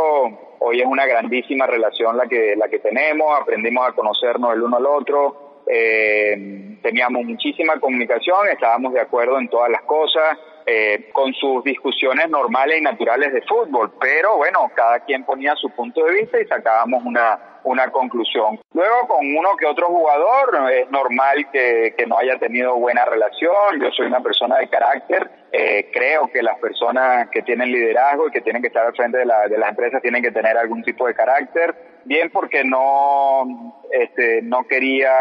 hoy es una grandísima relación la que la que tenemos. Aprendimos a conocernos el uno al otro. Eh, teníamos muchísima comunicación, estábamos de acuerdo en todas las cosas, eh, con sus discusiones normales y naturales de fútbol, pero bueno, cada quien ponía su punto de vista y sacábamos una, una conclusión. Luego con uno que otro jugador es normal que, que no haya tenido buena relación, yo soy una persona de carácter, eh, creo que las personas que tienen liderazgo y que tienen que estar al frente de, la, de las empresas tienen que tener algún tipo de carácter, bien porque no, este, no quería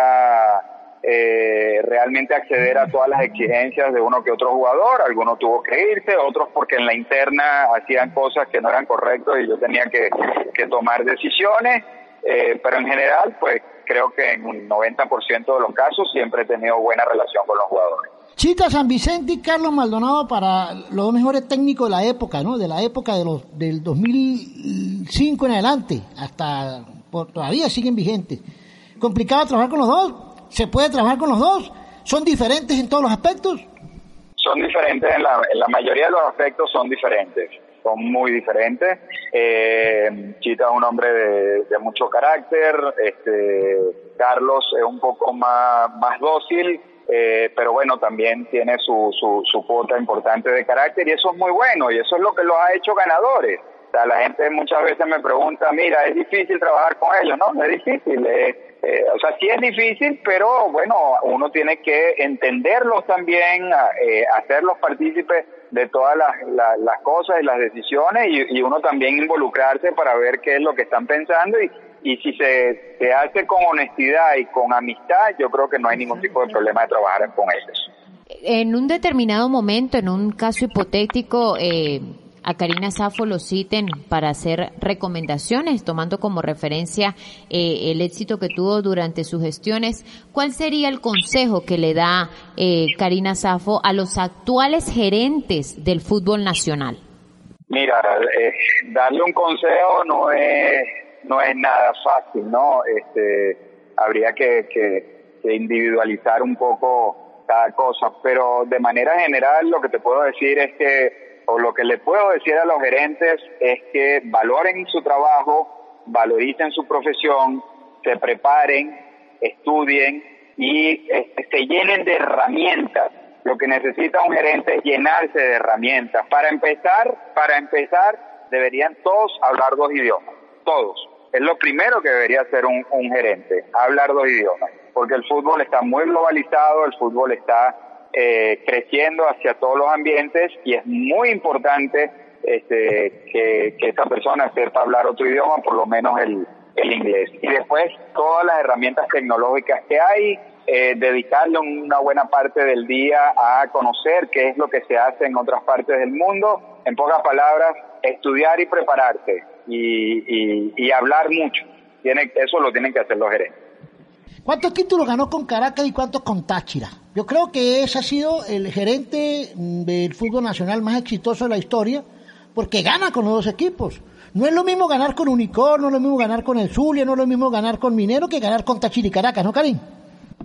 eh, realmente acceder a todas las exigencias de uno que otro jugador, algunos tuvo que irse, otros porque en la interna hacían cosas que no eran correctas y yo tenía que, tomar decisiones, eh, pero en general pues creo que en un 90% de los casos siempre he tenido buena relación con los jugadores. Chita San Vicente y Carlos Maldonado para los dos mejores técnicos de la época, ¿no? De la época de los, del 2005 en adelante, hasta por, todavía siguen vigentes. ¿Complicado trabajar con los dos? ¿Se puede trabajar con los dos? ¿Son diferentes en todos los aspectos? Son diferentes, en la, mayoría de los aspectos son diferentes, son muy diferentes. Eh, Chita es un hombre de, mucho carácter, este, Carlos es un poco más, más dócil, eh, pero bueno, también tiene su, su, su cuota importante de carácter y eso es muy bueno y eso es lo que los ha hecho ganadores. O sea, la gente muchas veces me pregunta, mira, es difícil trabajar con ellos, ¿no? No es difícil. Eh, o sea, sí es difícil, pero bueno, uno tiene que entenderlos también, eh, hacerlos partícipes de todas las, las, las, cosas y las decisiones y, y uno también involucrarse para ver qué es lo que están pensando y, y si se, se hace con honestidad y con amistad, yo creo que no hay ningún tipo de problema de trabajar con ellos. En un determinado momento, en un caso hipotético, eh, a Karina Safo lo citen para hacer recomendaciones, tomando como referencia eh, el éxito que tuvo durante sus gestiones. ¿Cuál sería el consejo que le da eh, Karina Safo a los actuales gerentes del fútbol nacional? Mira, eh, darle un consejo no es no es nada fácil, ¿no? Este, habría que, que, que individualizar un poco cada cosa, pero de manera general lo que te puedo decir es que, o lo que le puedo decir a los gerentes es que valoren su trabajo, valoricen su profesión, se preparen, estudien y este, se llenen de herramientas. Lo que necesita un gerente es llenarse de herramientas. Para empezar, para empezar, deberían todos hablar dos idiomas, todos es lo primero que debería hacer un, un, gerente, hablar dos idiomas, porque el fútbol está muy globalizado, el fútbol está eh, creciendo hacia todos los ambientes y es muy importante este, que, que esa persona sepa hablar otro idioma, por lo menos el, el inglés. Y después todas las herramientas tecnológicas que hay, eh, dedicarle una buena parte del día a conocer qué es lo que se hace en otras partes del mundo. En pocas palabras, estudiar y prepararse y, y, y hablar mucho. Tiene, eso lo tienen que hacer los gerentes. ¿Cuántos títulos ganó con Caracas y cuántos con Táchira? Yo creo que ese ha sido el gerente del fútbol nacional más exitoso de la historia, porque gana con los dos equipos. No es lo mismo ganar con Unicor, no es lo mismo ganar con el Zulia, no es lo mismo ganar con Minero que ganar con Táchira y Caracas, ¿no, Karim?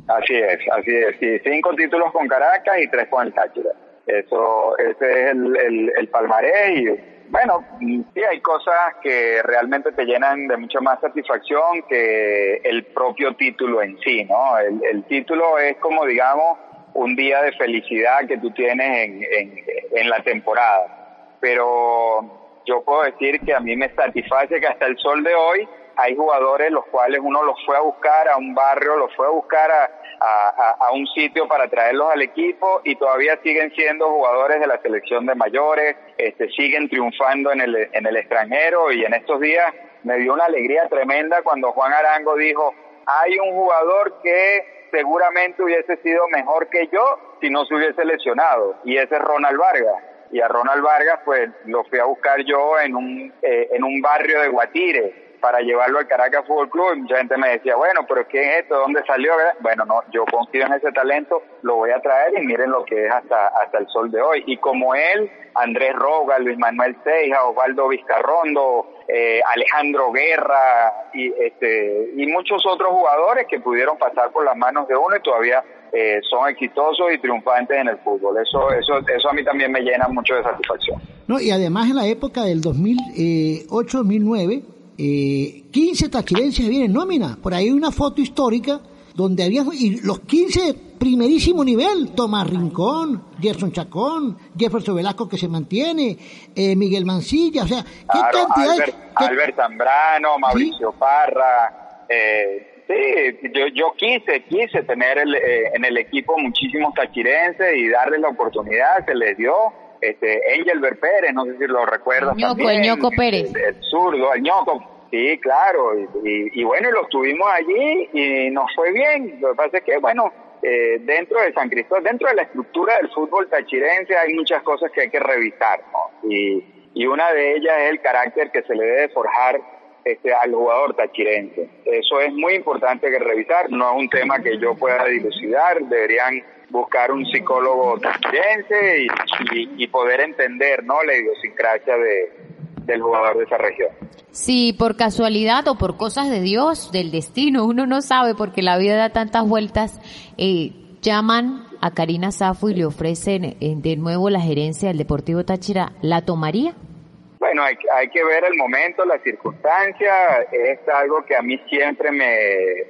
Así es, así es. Sí, cinco títulos con Caracas y tres con Táchira. Eso, ese es el, el, el palmarés y bueno, sí hay cosas que realmente te llenan de mucha más satisfacción que el propio título en sí, ¿no? El, el título es como, digamos, un día de felicidad que tú tienes en, en, en la temporada. Pero yo puedo decir que a mí me satisface que hasta el sol de hoy hay jugadores los cuales uno los fue a buscar a un barrio, los fue a buscar a, a, un sitio para traerlos al equipo y todavía siguen siendo jugadores de la selección de mayores, este, siguen triunfando en el, en el extranjero y en estos días me dio una alegría tremenda cuando Juan Arango dijo, hay un jugador que seguramente hubiese sido mejor que yo si no se hubiese lesionado y ese es Ronald Vargas. Y a Ronald Vargas pues lo fui a buscar yo en un eh, en un barrio de Guatire para llevarlo al Caracas Fútbol Club y mucha gente me decía, bueno, pero ¿qué es esto? ¿Dónde salió? Bueno, no, yo confío en ese talento, lo voy a traer y miren lo que es hasta, hasta el sol de hoy. Y como él, Andrés Roga, Luis Manuel Ceja, Osvaldo Vizcarrondo, eh, Alejandro Guerra y, este, y muchos otros jugadores que pudieron pasar por las manos de uno y todavía eh, son exitosos y triunfantes en el fútbol. Eso, eso, eso a mí también me llena mucho de satisfacción. No, y además en la época del 2008-2009, eh, 15 tachirenses habían en nómina. Por ahí hay una foto histórica donde había y los 15 primerísimo nivel, Tomás Rincón, Gerson Chacón, Jefferson Velasco que se mantiene, eh, Miguel Mancilla, o sea, ¿qué cantidad? Albert, Albert Zambrano, Mauricio Parra, eh, sí, yo, yo quise, quise tener el, eh, en el equipo muchísimos tachirenses y darles la oportunidad, se les dio, este, Engelbert Pérez, no sé si lo recuerdas Ñoco, también, el Ñoco Pérez. El, el zurdo, el Ñoco, Sí, claro, y, y, y, bueno, los tuvimos allí y nos fue bien. Lo que pasa es que, bueno, eh, dentro de San Cristóbal, dentro de la estructura del fútbol tachirense hay muchas cosas que hay que revisar, ¿no? Y, y una de ellas es el carácter que se le debe forjar este, al jugador tachirense. Eso es muy importante que revisar, no es un tema que yo pueda dilucidar, deberían buscar un psicólogo tachirense y, y, y poder entender, ¿no? La idiosincrasia de, del jugador de esa región. Si por casualidad o por cosas de Dios, del destino, uno no sabe porque la vida da tantas vueltas, eh, llaman a Karina Safo y le ofrecen eh, de nuevo la gerencia del Deportivo Táchira, ¿la tomaría? Bueno, hay, hay, que ver el momento, la circunstancia, es algo que a mí siempre me,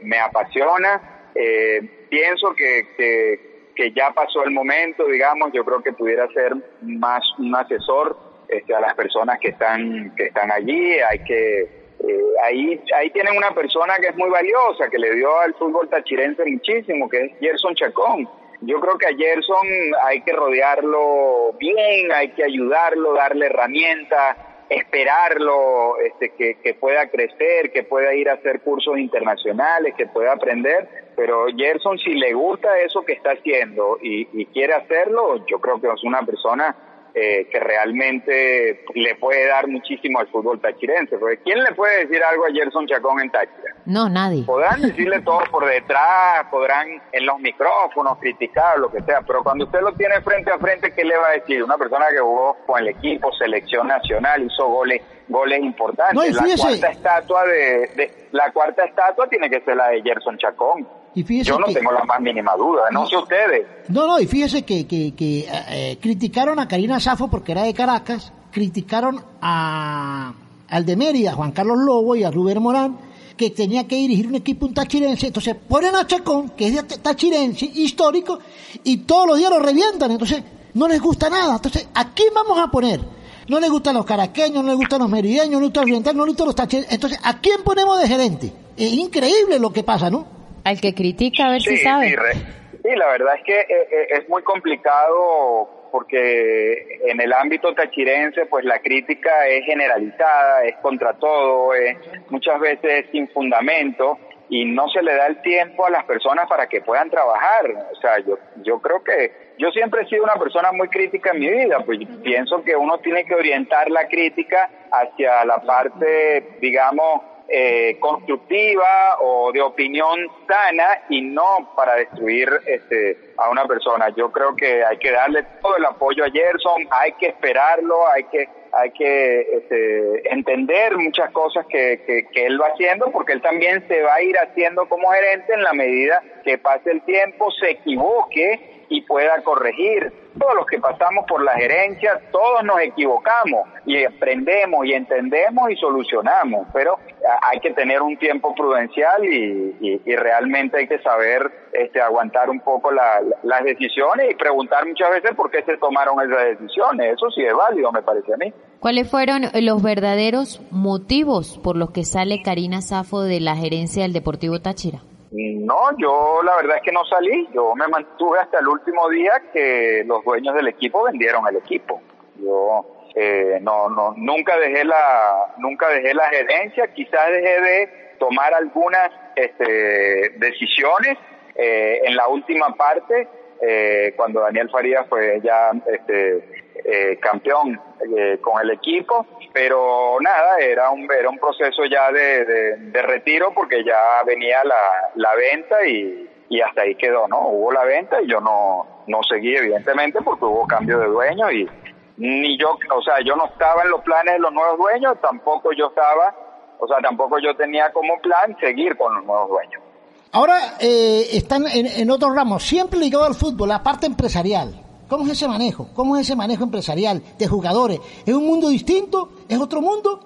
me apasiona. Eh, pienso que, que, que ya pasó el momento, digamos, yo creo que pudiera ser más un asesor este, a las personas que están que están allí. Hay que eh, ahí ahí tienen una persona que es muy valiosa que le dio al fútbol tachirense muchísimo que es Gerson Chacón. Yo creo que a Gerson hay que rodearlo bien hay que ayudarlo darle herramientas esperarlo este que, que pueda crecer que pueda ir a hacer cursos internacionales que pueda aprender pero Gerson si le gusta eso que está haciendo y, y quiere hacerlo yo creo que es una persona eh, que realmente le puede dar muchísimo al fútbol tachirense. Porque ¿quién le puede decir algo a Gerson Chacón en Táchira? No, nadie. Podrán decirle todo por detrás, podrán en los micrófonos criticar, lo que sea, pero cuando usted lo tiene frente a frente, ¿qué le va a decir? Una persona que jugó con el equipo, selección nacional, hizo goles goles importantes. No, la cuarta estatua de, de, la cuarta estatua tiene que ser la de Gerson Chacón. Y Yo no que, tengo la más mínima duda, no, sé ustedes. No, no, y fíjese que, que, que eh, criticaron a Karina Safo porque era de Caracas, criticaron a, al de Mérida, Juan Carlos Lobo y a Rubén Morán, que tenía que dirigir un equipo un tachirense, entonces ponen a Chacón, que es de tachirense, histórico, y todos los días lo revientan, entonces no les gusta nada. Entonces, ¿a quién vamos a poner? No les gustan los caraqueños, no les gustan los merideños, no les gustan los orientales, no les gustan los tachirenses. Entonces, ¿a quién ponemos de gerente? Es increíble lo que pasa, ¿no? Al que critica, a ver sí, si sabe. Sí, sí, la verdad es que eh, es muy complicado porque en el ámbito tachirense pues la crítica es generalizada, es contra todo, es muchas veces sin fundamento y no se le da el tiempo a las personas para que puedan trabajar. O sea, yo, yo creo que yo siempre he sido una persona muy crítica en mi vida, pues pienso que uno tiene que orientar la crítica hacia la parte, digamos, eh, constructiva o de opinión sana y no para destruir este, a una persona. Yo creo que hay que darle todo el apoyo a Gerson, hay que esperarlo, hay que hay que este, entender muchas cosas que, que, que, él va haciendo, porque él también se va a ir haciendo como gerente en la medida que pase el tiempo, se equivoque y pueda corregir. Todos los que pasamos por la gerencia, todos nos equivocamos y aprendemos y entendemos y solucionamos, pero hay que tener un tiempo prudencial y, realmente hay que saber este, aguantar un poco la, las decisiones y preguntar muchas veces por qué se tomaron esas decisiones. Eso sí es válido, me parece a mí. ¿Cuáles fueron los verdaderos motivos por los que sale Karina Safo de la gerencia del Deportivo Táchira? No, yo la verdad es que no salí, yo me mantuve hasta el último día que los dueños del equipo vendieron el equipo. Yo eh, no, no, nunca dejé la, nunca dejé la gerencia, quizás dejé de tomar algunas este, decisiones eh, en la última parte, eh, cuando Daniel Farías pues ya este, eh, campeón eh, con el equipo, pero nada, era un, era un proceso ya de, de, retiro porque ya venía la, la venta y, y hasta ahí quedó, ¿no? Hubo la venta y yo no, no seguí evidentemente porque hubo cambio de dueño y ni yo, o sea, yo no estaba en los planes de los nuevos dueños, tampoco yo estaba, o sea, tampoco yo tenía como plan seguir con los nuevos dueños. Ahora eh, están en, en otro ramo, siempre ligado al fútbol, la parte empresarial. ¿Cómo es ese manejo? ¿Cómo es ese manejo empresarial de jugadores? ¿Es un mundo distinto? ¿Es otro mundo?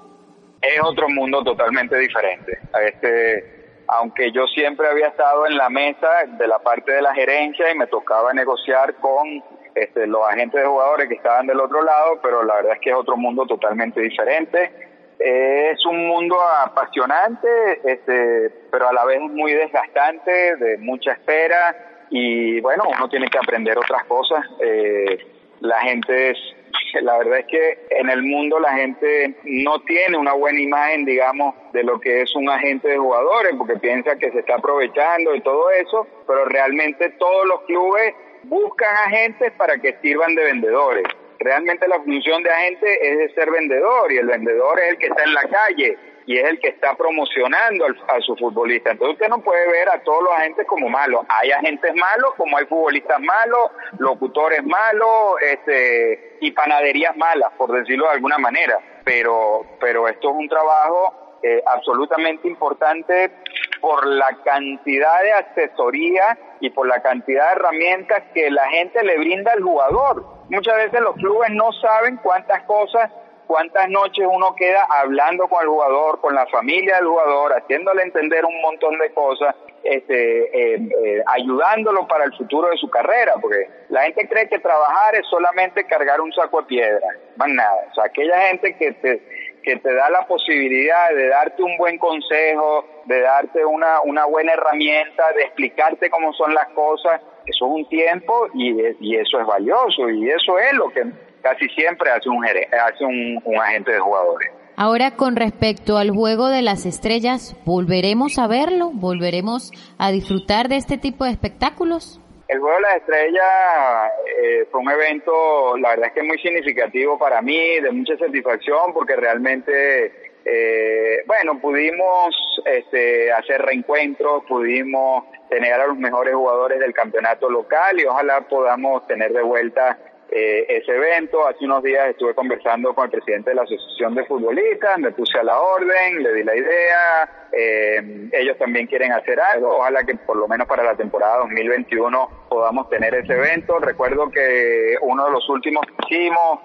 Es otro mundo totalmente diferente. Este, aunque yo siempre había estado en la mesa de la parte de la gerencia y me tocaba negociar con este, los agentes de jugadores que estaban del otro lado, pero la verdad es que es otro mundo totalmente diferente. es un mundo apasionante, este, pero a la vez muy desgastante, de mucha espera y bueno, uno tiene que aprender otras cosas. Eh, la gente es, la verdad es que en el mundo la gente no tiene una buena imagen, digamos, de lo que es un agente de jugadores, porque piensa que se está aprovechando y todo eso, pero realmente todos los clubes buscan agentes para que sirvan de vendedores. Realmente la función de agente es de ser vendedor y el vendedor es el que está en la calle y es el que está promocionando a su futbolista. Entonces usted no puede ver a todos los agentes como malos. Hay agentes malos, como hay futbolistas malos, locutores malos, este, y panaderías malas, por decirlo de alguna manera. Pero, pero esto es un trabajo eh, absolutamente importante por la cantidad de asesoría y por la cantidad de herramientas que la gente le brinda al jugador. Muchas veces los clubes no saben cuántas cosas cuántas noches uno queda hablando con el jugador, con la familia del jugador, haciéndole entender un montón de cosas, este, eh, eh, ayudándolo para el futuro de su carrera, porque la gente cree que trabajar es solamente cargar un saco de piedra, más nada. O sea, aquella gente que te, que te da la posibilidad de darte un buen consejo, de darte una, una buena herramienta, de explicarte cómo son las cosas, eso es un tiempo y, y eso es valioso y eso es lo que casi siempre hace un, hace un, agente de jugadores. Ahora, con respecto al juego de las estrellas, ¿volveremos a verlo? ¿Volveremos a disfrutar de este tipo de espectáculos? El Juego de las Estrellas eh, fue un evento, la verdad es que muy significativo para mí, de mucha satisfacción, porque realmente, eh, bueno, pudimos este, hacer reencuentros, pudimos tener a los mejores jugadores del campeonato local y ojalá podamos tener de vuelta eh, ese evento. Hace unos días estuve conversando con el presidente de la Asociación de Futbolistas, me puse a la orden, le di la idea. Eh, ellos también quieren hacer algo. Ojalá que por lo menos para la temporada 2021 podamos tener ese evento. Recuerdo que uno de los últimos que hicimos,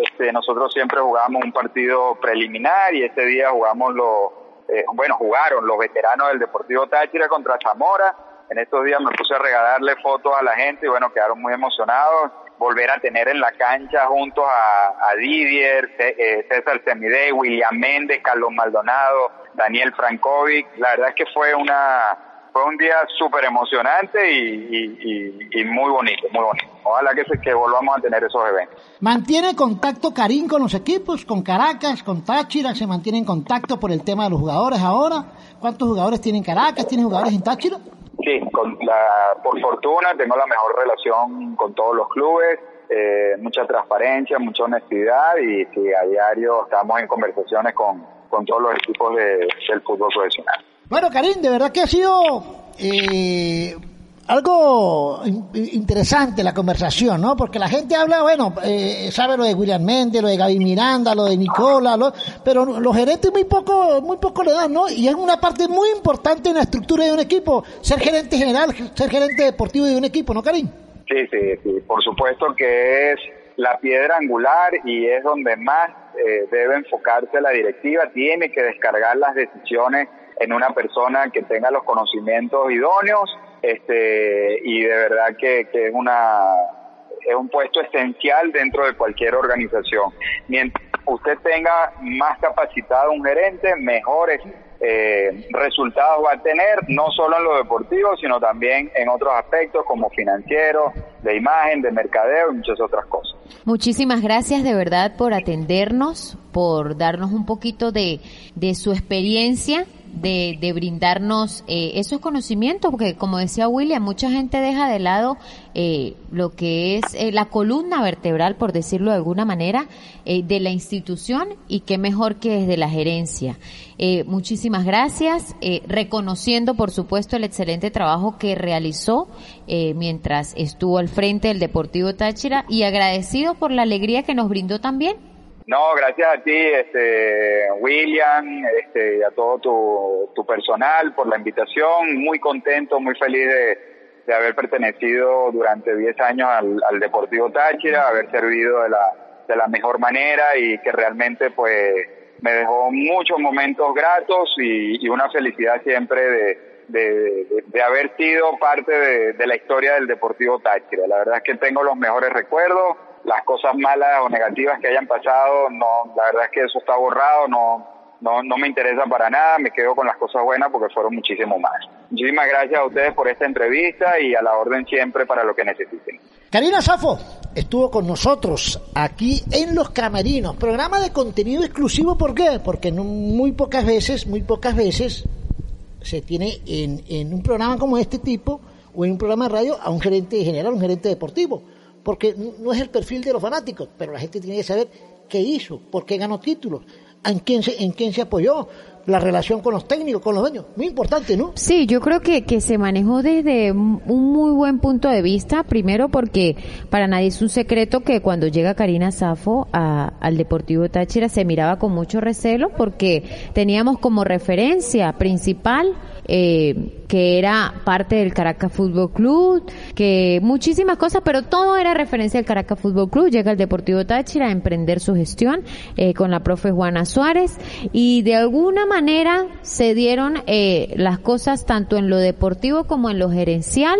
este, nosotros siempre jugamos un partido preliminar y ese día jugamos los, eh, bueno, jugaron los veteranos del Deportivo Táchira contra Zamora. En estos días me puse a regalarle fotos a la gente y bueno, quedaron muy emocionados volver a tener en la cancha juntos a, a Didier, eh, César Semidey, William Méndez, Carlos Maldonado, Daniel Frankovic. La verdad es que fue una fue un día súper emocionante y, muy bonito, muy bonito. Ojalá que, que volvamos a tener esos eventos. ¿Mantiene contacto Karim con los equipos, con Caracas, con Táchira? ¿Se mantiene en contacto por el tema de los jugadores ahora? ¿Cuántos jugadores tienen Caracas? ¿Tienen jugadores en Táchira? Sí, con la, por fortuna tengo la mejor relación con todos los clubes, eh, mucha transparencia, mucha honestidad y sí, a diario estamos en conversaciones con, con todos los equipos de, del fútbol profesional. Bueno, Karim, de verdad que ha sido eh, algo interesante la conversación, ¿no? Porque la gente habla, bueno, eh, sabe lo de William Méndez, lo de Gaby Miranda, lo de Nicola, pero los gerentes muy poco, muy poco le dan, ¿no? Y es una parte muy importante en la estructura de un equipo, ser gerente general, ser gerente deportivo de un equipo, ¿no, Karim? Sí, sí, sí, por supuesto que es la piedra angular y es donde más eh, debe enfocarse la directiva, tiene que descargar las decisiones en una persona que tenga los conocimientos idóneos este y de verdad que, es una es un puesto esencial dentro de cualquier organización. Mientras usted tenga más capacitado un gerente, mejores eh, resultados va a tener, no solo en lo deportivo, sino también en otros aspectos como financiero, de imagen, de mercadeo y muchas otras cosas. Muchísimas gracias de verdad por atendernos, por darnos un poquito de, de su experiencia de, de brindarnos eh, esos conocimientos, porque como decía William, mucha gente deja de lado eh, lo que es eh, la columna vertebral, por decirlo de alguna manera, eh, de la institución y qué mejor que desde la gerencia. Eh, muchísimas gracias, eh, reconociendo por supuesto el excelente trabajo que realizó eh, mientras estuvo al frente del Deportivo Táchira y agradecido por la alegría que nos brindó también. No, gracias a ti, este, William, este, a todo tu, personal por la invitación. Muy contento, muy feliz de, haber pertenecido durante 10 años al, al Deportivo Táchira, haber servido de la, de la mejor manera y que realmente pues me dejó muchos momentos gratos y, y una felicidad siempre de, de haber sido parte de, de la historia del Deportivo Táchira. La verdad es que tengo los mejores recuerdos las cosas malas o negativas que hayan pasado, no, la verdad es que eso está borrado, no, no, no me interesa para nada, me quedo con las cosas buenas porque fueron muchísimo más. Muchísimas gracias a ustedes por esta entrevista y a la orden siempre para lo que necesiten. Karina Safo estuvo con nosotros aquí en Los Camerinos, programa de contenido exclusivo, ¿por qué? Porque muy pocas veces, muy pocas veces se tiene en, en un programa como este tipo o en un programa de radio a un gerente general, un gerente deportivo porque no es el perfil de los fanáticos, pero la gente tiene que saber qué hizo, por qué ganó títulos, en quién se, en quién se apoyó, la relación con los técnicos, con los dueños. Muy importante, ¿no? Sí, yo creo que, que se manejó desde un muy buen punto de vista. Primero porque para nadie es un secreto que cuando llega Karina Safo a, al Deportivo Táchira se miraba con mucho recelo porque teníamos como referencia principal eh, que era parte del Caracas Fútbol Club, que muchísimas cosas, pero todo era referencia al Caracas Fútbol Club. Llega el Deportivo Táchira a emprender su gestión eh, con la profe Juana Suárez y de alguna manera se dieron eh, las cosas tanto en lo deportivo como en lo gerencial.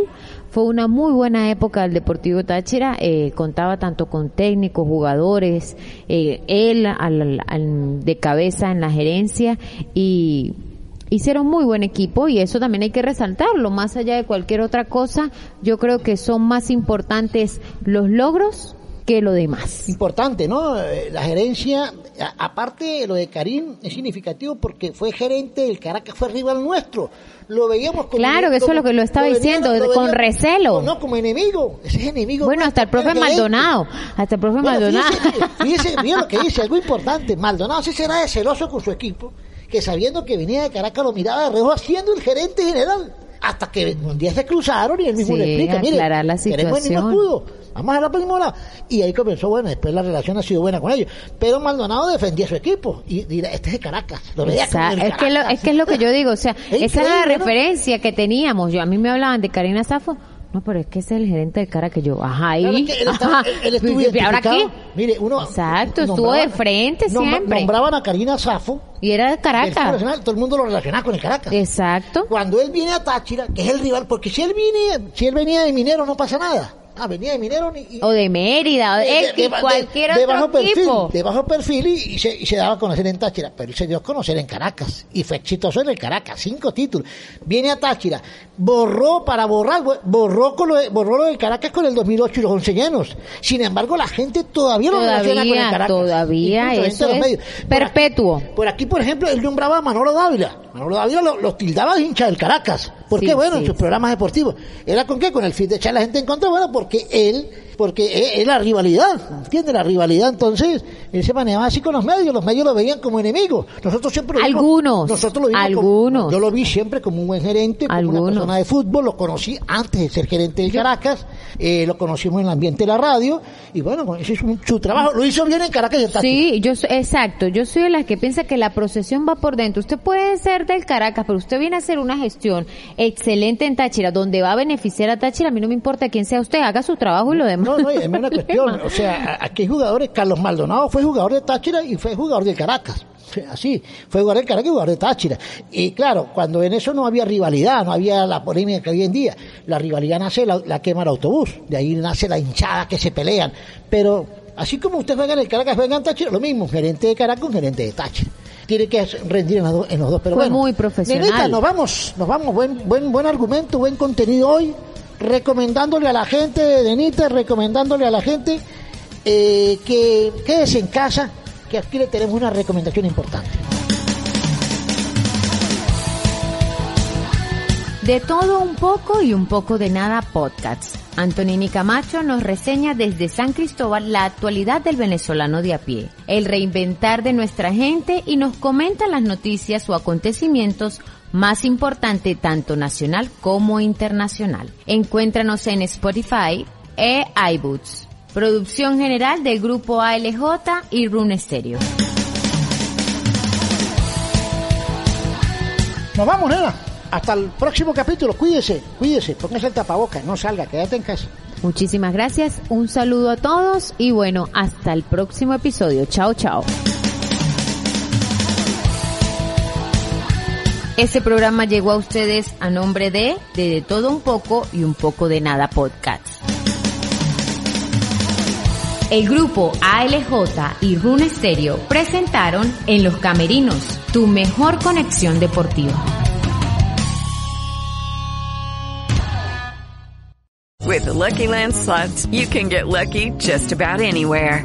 Fue una muy buena época del Deportivo Táchira, eh, contaba tanto con técnicos, jugadores, eh, él al, al, de cabeza en la gerencia y hicieron muy buen equipo y eso también hay que resaltarlo. Más allá de cualquier otra cosa, yo creo que son más importantes los logros que lo demás. Importante, ¿no? La gerencia, aparte lo de Karim, es significativo porque fue gerente del Caracas, fue rival nuestro. Lo veíamos como. Claro, que eso es lo que lo estaba lo diciendo, con recelo. No, como enemigo. Ese es enemigo. Bueno, hasta el profe Maldonado. Hasta el profe bueno, Maldonado. Fíjese, fíjese, fíjese lo que dice, algo importante. Maldonado sí será de celoso con su equipo que sabiendo que venía de Caracas lo miraba de reojo haciendo el gerente general. Hasta que un día se cruzaron y él mismo sí, le explica, mire, la queremos el mismo escudo, vamos a la primera Y ahí comenzó, bueno, después la relación ha sido buena con ellos. Pero Maldonado defendía a su equipo y dirá, este es de Caracas. Lo veía Exacto. Es, que lo, es que es lo que yo digo, o sea, es esa era la referencia que teníamos. Yo A mí me hablaban de Karina Safo, no, pero es que es el gerente del cara que yo, ajá, ahí. Claro, él él ¿Y ahora qué? Mire, uno. Exacto, estuvo de frente siempre. Nombraban a Karina Safo. Y era de Caracas. Todo el mundo lo relacionaba con el Caracas. Exacto. Cuando él viene a Táchira, que es el rival, porque si él viene, si él venía de minero no pasa nada. Ah, venía de Minero. Y, o de Mérida, o de, de, de cualquier de, otro bajo perfil. De bajo perfil y, y, se, y, se, daba a conocer en Táchira, pero él se dio a conocer en Caracas y fue exitoso en el Caracas, cinco títulos. Viene a Táchira, borró para borrar, borró, con lo de, borró lo del Caracas con el 2008 y los once llenos. Sin embargo, la gente todavía lo relaciona con el Caracas. Todavía, eso es perpetuo. Por aquí, por aquí, por ejemplo, él nombraba a Manolo Dávila. Manolo Dávila lo, lo tildaba de hincha del Caracas. ¿Por sí, qué? Bueno, sí, en sus programas deportivos. ¿Era con qué? Con el fin de echar a la gente en contra. Bueno, porque él, porque es la rivalidad, ¿entiendes? La rivalidad, entonces, él se manejaba así con los medios. Los medios lo veían como enemigos. Nosotros siempre lo vimos. Algunos. Nosotros lo vimos algunos. Como, yo lo vi siempre como un buen gerente, como algunos. una persona de fútbol. Lo conocí antes de ser gerente de Caracas. Eh, lo conocimos en el ambiente de la radio. Y bueno, ese es un, su trabajo. Lo hizo bien en Caracas y en Sí, yo, exacto. Yo soy de las que piensa que la procesión va por dentro. Usted puede ser del Caracas, pero usted viene a hacer una gestión excelente en Táchira, donde va a beneficiar a Táchira, a mí no me importa quién sea usted, haga su trabajo y lo demás. No, no, es una cuestión, o sea, aquí hay jugadores, Carlos Maldonado fue jugador de Táchira y fue jugador de Caracas. Así, fue jugador de Caracas y jugador de Táchira. Y claro, cuando en eso no había rivalidad, no había la polémica que hoy en día. La rivalidad nace la, la quema del autobús, de ahí nace la hinchada que se pelean. Pero así como usted juega en el Caracas, juega en Táchira, lo mismo, gerente de Caracas, un gerente de Táchira tiene que rendir en los dos. Pero Fue bueno, muy profesional. Nenita, nos vamos, nos vamos, buen, buen, buen argumento, buen contenido hoy, recomendándole a la gente de Denita, recomendándole a la gente eh, que quédese en casa, que aquí le tenemos una recomendación importante. De todo un poco y un poco de nada podcast. Antonini Camacho nos reseña desde San Cristóbal la actualidad del venezolano de a pie, el reinventar de nuestra gente y nos comenta las noticias o acontecimientos más importantes tanto nacional como internacional. Encuéntranos en Spotify e iBoots. Producción general del grupo ALJ y Rune Stereo. Nos vamos, nena. Hasta el próximo capítulo. Cuídese, cuídese. Póngase el tapabocas. No salga, quédate en casa. Muchísimas gracias, un saludo a todos y bueno, hasta el próximo episodio. Chao, chao. Este programa llegó a ustedes a nombre de De, Todo Un Poco y Un Poco de Nada Podcast. El grupo ALJ y Rune Stereo presentaron En los Camerinos, tu mejor conexión deportiva. With the Lucky Land slots, you can get lucky just about anywhere.